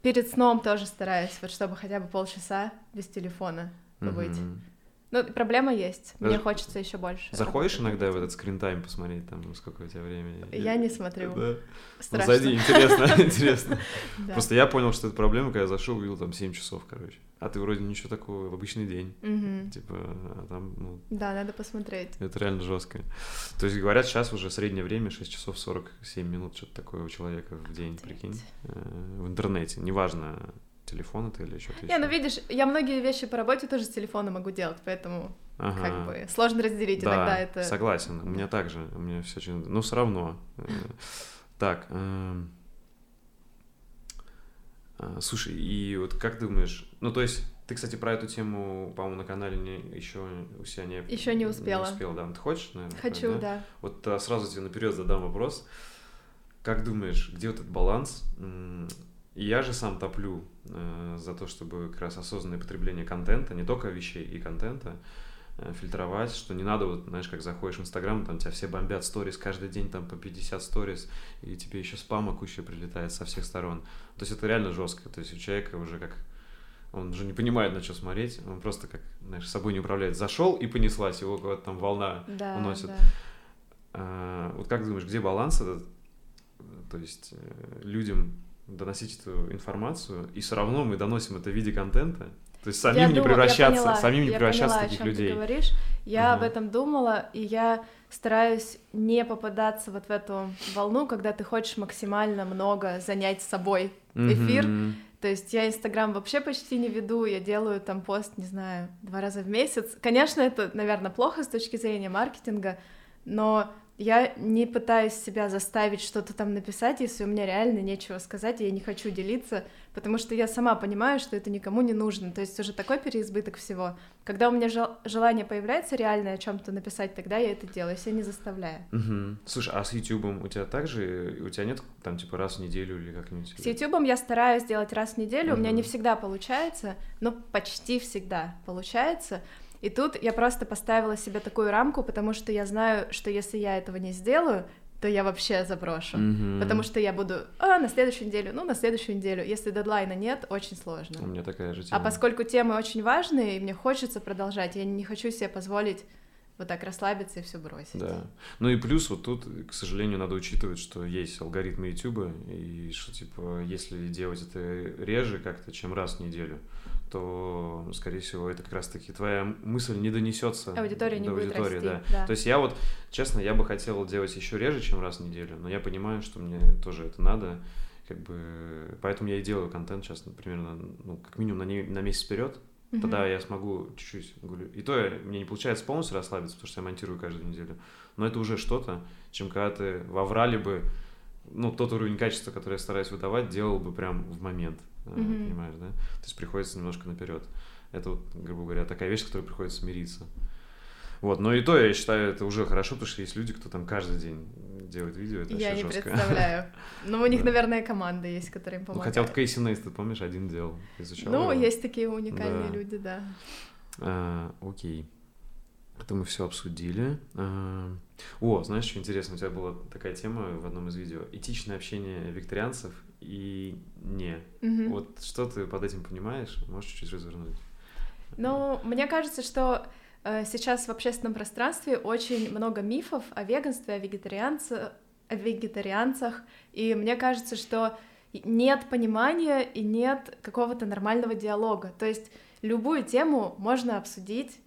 перед сном тоже стараюсь, вот чтобы хотя бы полчаса без телефона побыть. Mm-hmm. Ну, проблема есть. Мне Даже хочется еще больше. Заходишь иногда в этот скрин-тайм посмотреть, там, сколько у тебя времени? Я не смотрю. Да. Страшно. Ну, зайди, интересно, интересно. Просто я понял, что это проблема, когда я зашел, увидел там 7 часов, короче. А ты вроде ничего такого, в обычный день. Типа, а там, ну... Да, надо посмотреть. Это реально жестко. То есть, говорят, сейчас уже среднее время 6 часов 47 минут, что-то такое у человека в день, прикинь. Э, в интернете, неважно, телефон это или что-то Не, ну видишь, я многие вещи по работе тоже с телефона могу делать, поэтому ага. как бы сложно разделить да, иногда это. согласен, у меня также, у меня все очень... Но все равно. Э, так, эм, Слушай, и вот как думаешь, ну то есть ты, кстати, про эту тему, по-моему, на канале не, еще у себя не... Еще не успела. Не успел, да. Ты хочешь, наверное? Хочу, да? да. Вот а, сразу тебе наперед задам вопрос. Как думаешь, где вот этот баланс? Я же сам топлю э, за то, чтобы как раз осознанное потребление контента, не только вещей и контента, э, фильтровать, что не надо, вот, знаешь, как заходишь в Инстаграм, там тебя все бомбят сторис, каждый день там по 50 сторис, и тебе еще спама куча прилетает со всех сторон. То есть это реально жестко, то есть у человека уже как он уже не понимает, на что смотреть, он просто как, знаешь, собой не управляет. Зашел и понеслась, его куда-то там волна да, уносит. Да. А, вот как думаешь, где баланс этот? То есть э, людям доносить эту информацию, и все равно мы доносим это в виде контента. То есть самим я не думала, превращаться, поняла, самим не превращаться поняла, в таких людей. Ты говоришь. Я uh об этом думала, и я стараюсь не попадаться вот в эту волну, когда ты хочешь максимально много занять собой эфир. uh То есть я Инстаграм вообще почти не веду, я делаю там пост, не знаю, два раза в месяц. Конечно, это, наверное, плохо с точки зрения маркетинга, но я не пытаюсь себя заставить что-то там написать, если у меня реально нечего сказать, и я не хочу делиться, потому что я сама понимаю, что это никому не нужно. То есть уже такой переизбыток всего. Когда у меня жел- желание появляется реально о чем-то написать, тогда я это делаю, я не заставляю. Угу. Слушай, а с YouTube у тебя также, у тебя нет там типа раз в неделю или как-нибудь? С YouTube я стараюсь делать раз в неделю, угу. у меня не всегда получается, но почти всегда получается. И тут я просто поставила себе такую рамку, потому что я знаю, что если я этого не сделаю, то я вообще заброшу. Mm-hmm. Потому что я буду, а, на следующую неделю, ну, на следующую неделю. Если дедлайна нет, очень сложно. У меня такая же а тема. А поскольку темы очень важные, и мне хочется продолжать, я не хочу себе позволить вот так расслабиться и все бросить. Да. Ну и плюс вот тут, к сожалению, надо учитывать, что есть алгоритмы YouTube, и что, типа, если делать это реже как-то, чем раз в неделю, то, скорее всего, это как раз-таки твоя мысль не донесется Аудитория до не аудитории, будет расти, да. да. То есть я вот, честно, я бы хотел делать еще реже, чем раз в неделю, но я понимаю, что мне тоже это надо, как бы, поэтому я и делаю контент сейчас, примерно, ну, как минимум на, не, на месяц вперед, mm тогда я смогу чуть-чуть гулю. И то я, мне не получается полностью расслабиться, потому что я монтирую каждую неделю, но это уже что-то, чем когда ты воврали бы, ну, тот уровень качества, который я стараюсь выдавать, делал бы прям в момент mm-hmm. понимаешь, да? То есть приходится немножко наперед. Это вот, грубо говоря, такая вещь, с которой приходится смириться. Вот, но и то, я считаю, это уже хорошо, потому что есть люди, кто там каждый день делает видео, это Я не жестко. представляю. Но у них, наверное, команда есть, которая им помогает. Ну, хотя вот Кейси Нейс, ты помнишь, один делал, изучал Ну, его. есть такие уникальные да. люди, да. А, окей. Это мы все обсудили. А, о, знаешь, что интересно, у тебя была такая тема в одном из видео. Этичное общение викторианцев и не. Угу. Вот что ты под этим понимаешь? Можешь чуть-чуть развернуть? Ну, мне кажется, что э, сейчас в общественном пространстве очень много мифов о веганстве, о, вегетарианце, о вегетарианцах, и мне кажется, что нет понимания и нет какого-то нормального диалога. То есть любую тему можно обсудить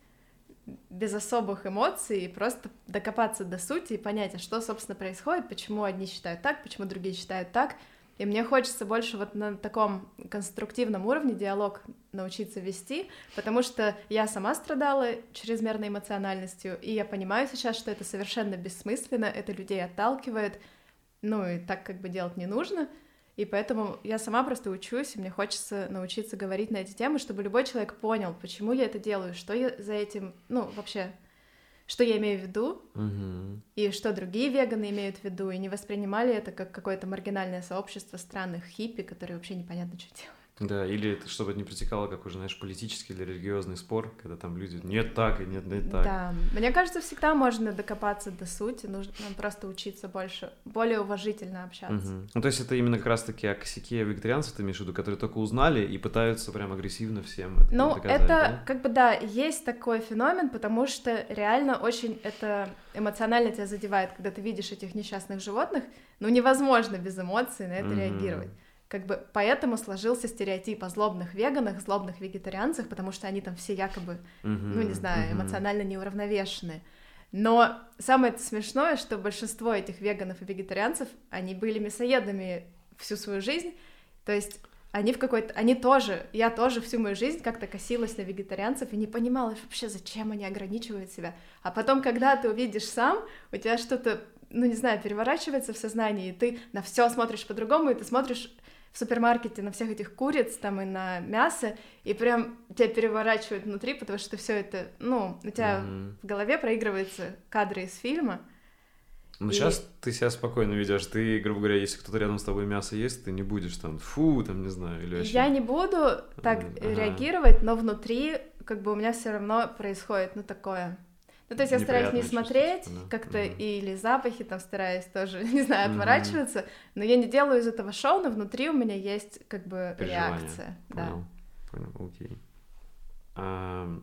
без особых эмоций и просто докопаться до сути и понять, а что, собственно, происходит, почему одни считают так, почему другие считают так, и мне хочется больше вот на таком конструктивном уровне диалог научиться вести, потому что я сама страдала чрезмерной эмоциональностью, и я понимаю сейчас, что это совершенно бессмысленно, это людей отталкивает, ну и так как бы делать не нужно, и поэтому я сама просто учусь, и мне хочется научиться говорить на эти темы, чтобы любой человек понял, почему я это делаю, что я за этим, ну, вообще что я имею в виду, угу. и что другие веганы имеют в виду, и не воспринимали это как какое-то маргинальное сообщество странных хиппи, которые вообще непонятно, что делают. Да, или чтобы это не протекало как уже, знаешь, политический или религиозный спор, когда там люди нет так и нет, нет так. Да, мне кажется, всегда можно докопаться до сути, нужно просто учиться больше, более уважительно общаться. Угу. Ну, то есть это именно как раз-таки о косяке вегетарианцев, ты имеешь в виду, которые только узнали и пытаются прям агрессивно всем это Ну, доказать, это, да? как бы, да, есть такой феномен, потому что реально очень это эмоционально тебя задевает, когда ты видишь этих несчастных животных, ну, невозможно без эмоций на это угу. реагировать. Как бы поэтому сложился стереотип о злобных веганах, злобных вегетарианцах, потому что они там все якобы, uh-huh, ну не знаю, uh-huh. эмоционально неуравновешенные. Но самое смешное, что большинство этих веганов и вегетарианцев, они были мясоедами всю свою жизнь, то есть они в какой-то, они тоже, я тоже всю мою жизнь как-то косилась на вегетарианцев и не понимала вообще, зачем они ограничивают себя. А потом, когда ты увидишь сам, у тебя что-то, ну не знаю, переворачивается в сознании, и ты на все смотришь по-другому, и ты смотришь в супермаркете на всех этих куриц там и на мясо, и прям тебя переворачивают внутри, потому что все это, ну, у тебя mm-hmm. в голове проигрываются кадры из фильма. Ну, и... сейчас ты себя спокойно ведешь. Ты, грубо говоря, если кто-то рядом с тобой мясо ест, ты не будешь там, фу, там, не знаю, или вообще... Я не буду так ага. реагировать, но внутри, как бы, у меня все равно происходит, ну, такое ну, то есть я стараюсь не смотреть да. как-то mm-hmm. или запахи там стараюсь тоже, не знаю, отворачиваться, mm-hmm. но я не делаю из этого шоу, но внутри у меня есть как бы реакция. Понял, да. понял, окей. А,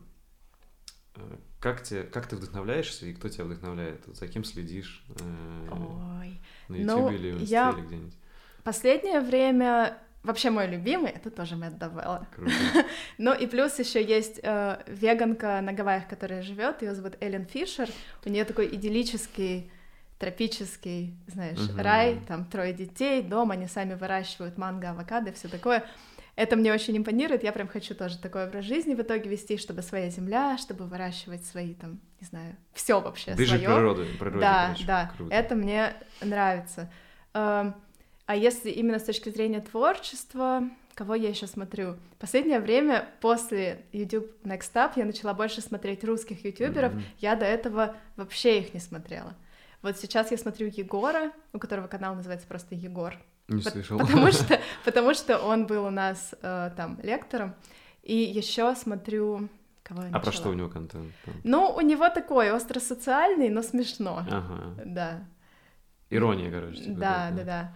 как, тебе, как ты вдохновляешься и кто тебя вдохновляет? За кем следишь? Э, Ой, на YouTube ну, или в я... или где-нибудь? Последнее время Вообще мой любимый это тоже Мэтт Давелла. ну и плюс еще есть э, веганка на Гавайях, которая живет, ее зовут Эллен Фишер. У нее такой идиллический тропический, знаешь, uh-huh. рай, там трое детей, дом, они сами выращивают манго, авокадо, все такое. Это мне очень импонирует, я прям хочу тоже такой образ жизни в итоге вести, чтобы своя земля, чтобы выращивать свои там, не знаю, все вообще Ближе свое. к природе, Да, короче. да, Круто. это мне нравится. А если именно с точки зрения творчества, кого я еще смотрю? Последнее время после YouTube Next Up я начала больше смотреть русских ютуберов. Mm-hmm. Я до этого вообще их не смотрела. Вот сейчас я смотрю Егора, у которого канал называется просто Егор. Не слышал. Потому что, потому что он был у нас э, там лектором. И еще смотрю Кого я а про что у него контент? Ну, у него такой остросоциальный, но смешно. Ага. Да. Ирония, короче. Типа да, да, да. А,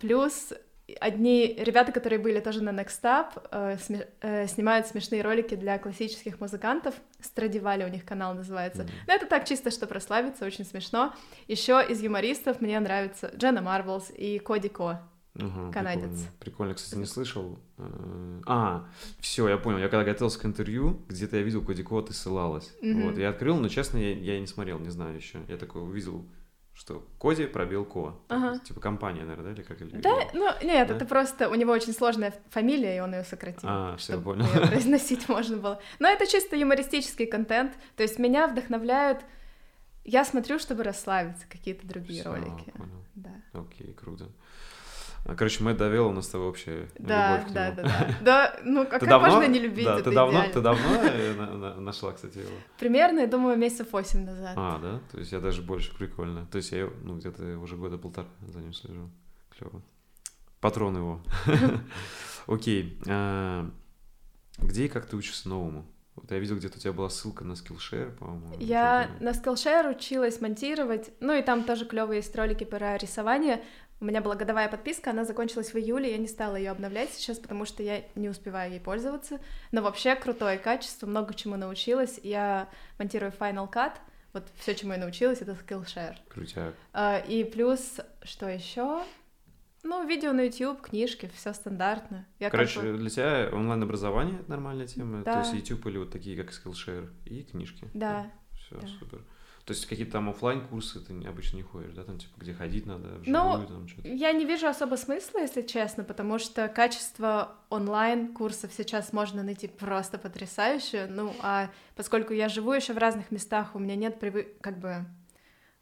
плюс одни ребята, которые были тоже на Next Up, э, сме- э, снимают смешные ролики для классических музыкантов. Страдивали у них канал называется. Mm-hmm. Но это так чисто, что прославиться, очень смешно. Еще из юмористов мне нравится Дженна Марвелс и Коди Ко. Угу, канадец. Прикольно. прикольно, кстати, не слышал. Э, а, все, я понял. Я когда готовился к интервью, где-то я видел Коди Ко, ты ссылалась. Mm-hmm. Вот, я открыл, но честно, я, я не смотрел, не знаю еще. Я такой увидел что Коди пробил Ко. Ага. Типа компания, наверное, да, или как? Или, да, ну нет, да? это просто у него очень сложная фамилия, и он ее сократил. А, все, понял. Произносить можно было. Но это чисто юмористический контент. То есть меня вдохновляют. Я смотрю, чтобы расслабиться, какие-то другие Всё, ролики. Понял. Да. Окей, круто. А, короче, Мэтт довел у нас с тобой общая да, любовь к да, нему. Да, да, да. Ну, а как давно, можно не любить да, это ты давно, ты давно э, нашла, кстати, его? Примерно, я думаю, месяцев восемь назад. А, да? То есть я даже больше, прикольно. То есть я, ну, где-то уже года полтора за ним слежу. Клево. Патрон его. Окей. А, где и как ты учишься новому? Вот я видел, где-то у тебя была ссылка на Skillshare, по-моему. Я на Skillshare училась монтировать, ну и там тоже клевые есть ролики про рисование. У меня была годовая подписка, она закончилась в июле, я не стала ее обновлять сейчас, потому что я не успеваю ей пользоваться. Но вообще крутое качество, много чему научилась. Я монтирую Final Cut, вот все, чему я научилась, это Skillshare. Крутяк. А, и плюс, что еще? Ну, видео на YouTube, книжки, все стандартно. Я Короче, как для тебя онлайн-образование нормальная тема. Да. То есть YouTube или вот такие, как Skillshare, и книжки. Да. Все, да. супер. То есть какие-то там офлайн курсы ты обычно не ходишь, да, там типа где ходить надо, вживую, ну, там что-то. Я не вижу особо смысла, если честно, потому что качество онлайн курсов сейчас можно найти просто потрясающее. Ну, а поскольку я живу еще в разных местах, у меня нет привы... как бы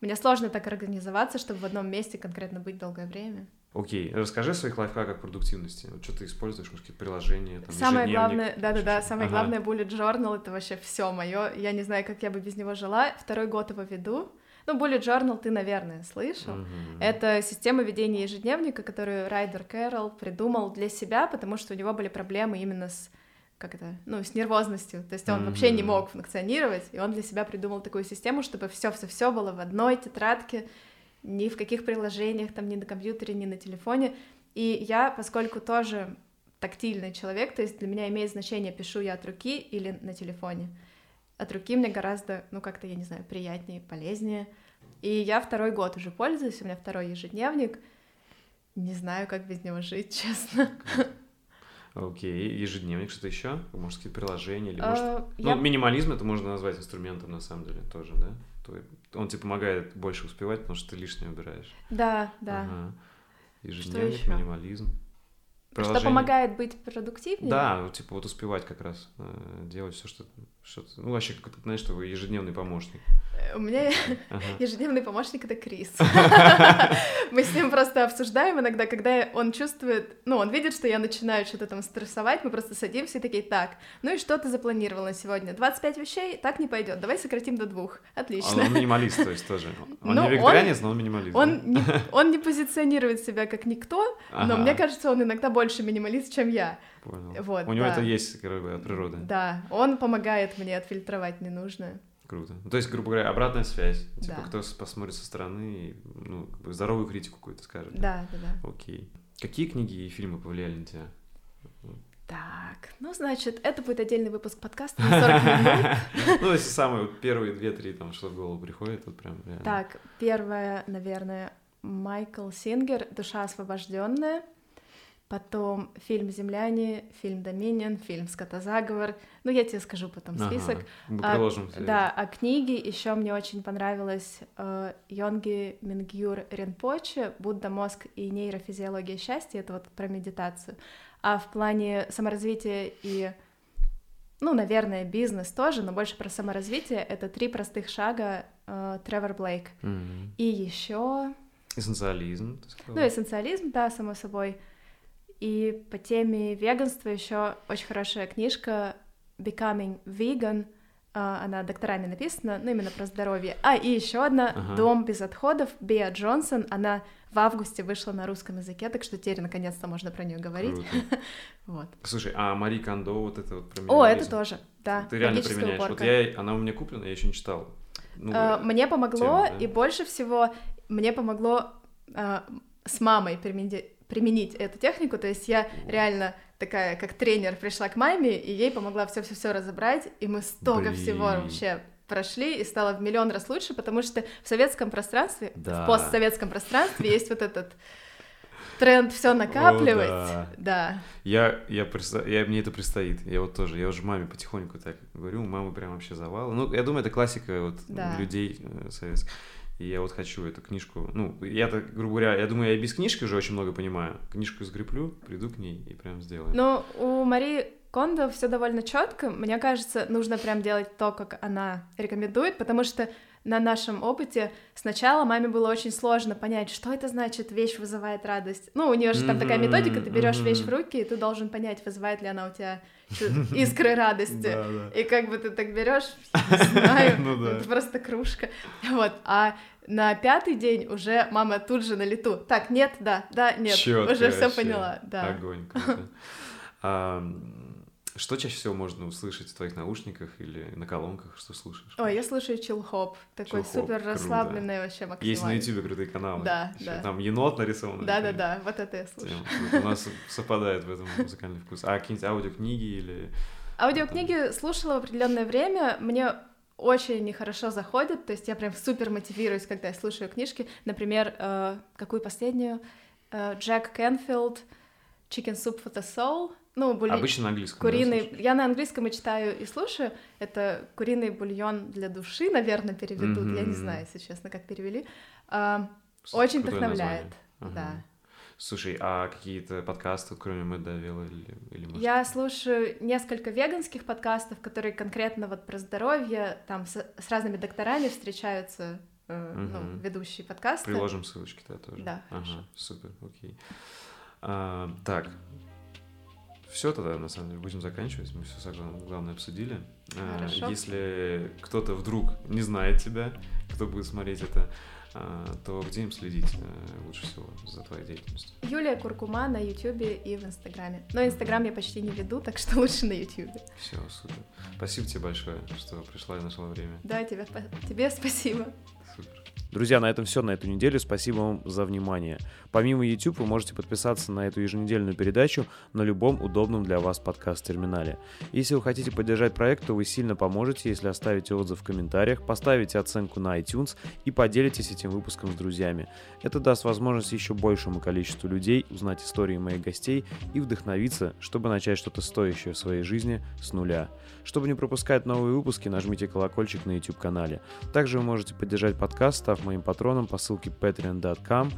мне сложно так организоваться, чтобы в одном месте конкретно быть долгое время. Окей, расскажи о своих лайфхаках продуктивности. Вот что ты используешь, может, какие-то приложения, там, Самое главное, да-да-да, самое ага. главное bullet journal, это вообще все мое. Я не знаю, как я бы без него жила. Второй год его веду. Ну, bullet journal ты, наверное, слышал. Угу. Это система ведения ежедневника, которую Райдер Кэрролл придумал для себя, потому что у него были проблемы именно с как это, ну, с нервозностью. То есть он mm-hmm. вообще не мог функционировать, и он для себя придумал такую систему, чтобы все-все-все было в одной тетрадке, ни в каких приложениях, там, ни на компьютере, ни на телефоне. И я, поскольку тоже тактильный человек, то есть для меня имеет значение, пишу я от руки или на телефоне. От руки мне гораздо, ну, как-то, я не знаю, приятнее, полезнее. И я второй год уже пользуюсь, у меня второй ежедневник. Не знаю, как без него жить, честно. Окей, okay. ежедневник, что-то еще? Может, какие-то приложения? Или, может... Uh, ну, я... минимализм это можно назвать инструментом, на самом деле, тоже, да? Он тебе помогает больше успевать, потому что ты лишнее убираешь. Да, да. Ага. Ежедневник, минимализм. Приложение. Что помогает быть продуктивнее? Да, типа вот успевать как раз э, делать все, что Что-то, ну, вообще, как ты знаешь, что вы ежедневный помощник. У меня ага. ежедневный помощник — это Крис. Мы с ним просто обсуждаем иногда, когда он чувствует, ну, он видит, что я начинаю что-то там стрессовать, мы просто садимся и такие, так, ну и что ты запланировала на сегодня? 25 вещей? Так не пойдет, давай сократим до двух. Отлично. Он минималист, то есть тоже. Он не вегетарианец, но он минималист. Он, не, он не позиционирует себя как никто, но мне кажется, он иногда больше минималист, чем я. Понял. Вот, У него это есть как бы, от природы. Да, он помогает мне отфильтровать ненужное. Круто. Ну, то есть, грубо говоря, обратная связь. Типа, да. кто посмотрит со стороны ну, как бы здоровую критику какую-то скажет. Да, да, да. Окей. Какие книги и фильмы повлияли на тебя? Так, ну, значит, это будет отдельный выпуск подкаста на 40 минут. Ну, если самые первые две-три, там, что в голову приходит, вот прям реально. Так, первое, наверное, Майкл Сингер «Душа освобожденная». Потом фильм «Земляне», фильм «Доминион», фильм «Скотозаговор». Ну, я тебе скажу потом список. Ага, мы приложим. А, да, а книги еще мне очень понравилась э, Йонги Мингюр Ренпоче «Будда, мозг и нейрофизиология счастья». Это вот про медитацию. А в плане саморазвития и ну, наверное, бизнес тоже, но больше про саморазвитие. Это три простых шага э, Тревор Блейк. Mm-hmm. И еще. Эссенциализм. Ну, эссенциализм, да, само собой. И по теме веганства еще очень хорошая книжка Becoming Vegan. А, она докторами написана, ну именно про здоровье. А, и еще одна ага. Дом без отходов Беа Джонсон. Она в августе вышла на русском языке, так что теперь наконец-то можно про нее говорить. вот. Слушай, а Мари Кондо вот это вот про О, это тоже, да. Ты реально применяешь. Уборка. Вот я, она у меня куплена, я еще не читал. Ну, а, мне помогло, тема, да? и больше всего мне помогло а, с мамой применить применить эту технику, то есть я реально такая, как тренер, пришла к маме, и ей помогла все-все-все разобрать, и мы столько Блин. всего вообще прошли, и стало в миллион раз лучше, потому что в советском пространстве, да. в постсоветском пространстве есть вот этот тренд все накапливать. О, да. да. Я, я, я, мне это предстоит. Я вот тоже, я уже маме потихоньку так говорю, мама прям вообще завал. Ну, я думаю, это классика вот да. людей э, советских. И я вот хочу эту книжку. Ну, я-то, грубо говоря, я думаю, я без книжки уже очень много понимаю. Книжку сгреплю, приду к ней и прям сделаю. Ну, у Марии Кондо все довольно четко. Мне кажется, нужно прям делать то, как она рекомендует, потому что на нашем опыте сначала маме было очень сложно понять, что это значит, вещь вызывает радость. Ну, у нее же там такая методика, ты берешь вещь в руки, и ты должен понять, вызывает ли она у тебя искры радости. И как бы ты так берешь, не знаю, ну это просто кружка. Вот. А на пятый день уже мама тут же на лету. Так, нет, да, да, нет. Уже все поняла. Да. Огонь. Что чаще всего можно услышать в твоих наушниках или на колонках, что слушаешь? Ой, я слушаю чилхоп, такой супер расслабленный вообще максимально. Есть на ютубе крутые каналы. Да, да. Там енот нарисован. Да-да-да, вот это я слушаю. У нас совпадает в этом музыкальный вкус. А какие-нибудь аудиокниги или... Аудиокниги слушала в определенное время. Мне очень нехорошо заходит, то есть я прям супер мотивируюсь, когда я слушаю книжки. Например, э, какую последнюю? Э, Джек Кенфилд «Chicken Soup for the Soul». Ну, були... Обычно на английском. Куриный... Да, я на английском и читаю и слушаю. Это куриный бульон для души, наверное, переведут. Mm-hmm. Я не знаю, если честно, как перевели. Э, очень вдохновляет. Ага. Да. Слушай, а какие-то подкасты, кроме Мэддавилла или, или может... Я слушаю несколько веганских подкастов, которые конкретно вот про здоровье, там с, с разными докторами встречаются э, угу. ну, ведущие подкасты. Приложим ссылочки да, тоже. Да, ага, хорошо. супер, окей. А, так, все тогда, на самом деле, будем заканчивать. Мы все самое главное обсудили. А, хорошо. Если кто-то вдруг не знает тебя, кто будет смотреть это, а, то где им следить э, лучше всего за твоей деятельностью? Юлия Куркума на Ютубе и в Инстаграме. Но Инстаграм я почти не веду, так что лучше на Ютубе. Все, супер. Спасибо тебе большое, что пришла и нашла время. Да, тебе, тебе спасибо. Друзья, на этом все на эту неделю. Спасибо вам за внимание. Помимо YouTube вы можете подписаться на эту еженедельную передачу на любом удобном для вас подкаст-терминале. Если вы хотите поддержать проект, то вы сильно поможете, если оставите отзыв в комментариях, поставите оценку на iTunes и поделитесь этим выпуском с друзьями. Это даст возможность еще большему количеству людей узнать истории моих гостей и вдохновиться, чтобы начать что-то стоящее в своей жизни с нуля. Чтобы не пропускать новые выпуски, нажмите колокольчик на YouTube-канале. Также вы можете поддержать подкаст, став моим патроном по ссылке patreon.com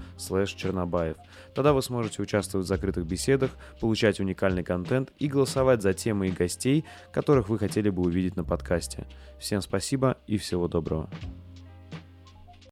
чернобаев. Тогда вы сможете участвовать в закрытых беседах, получать уникальный контент и голосовать за темы и гостей, которых вы хотели бы увидеть на подкасте. Всем спасибо и всего доброго.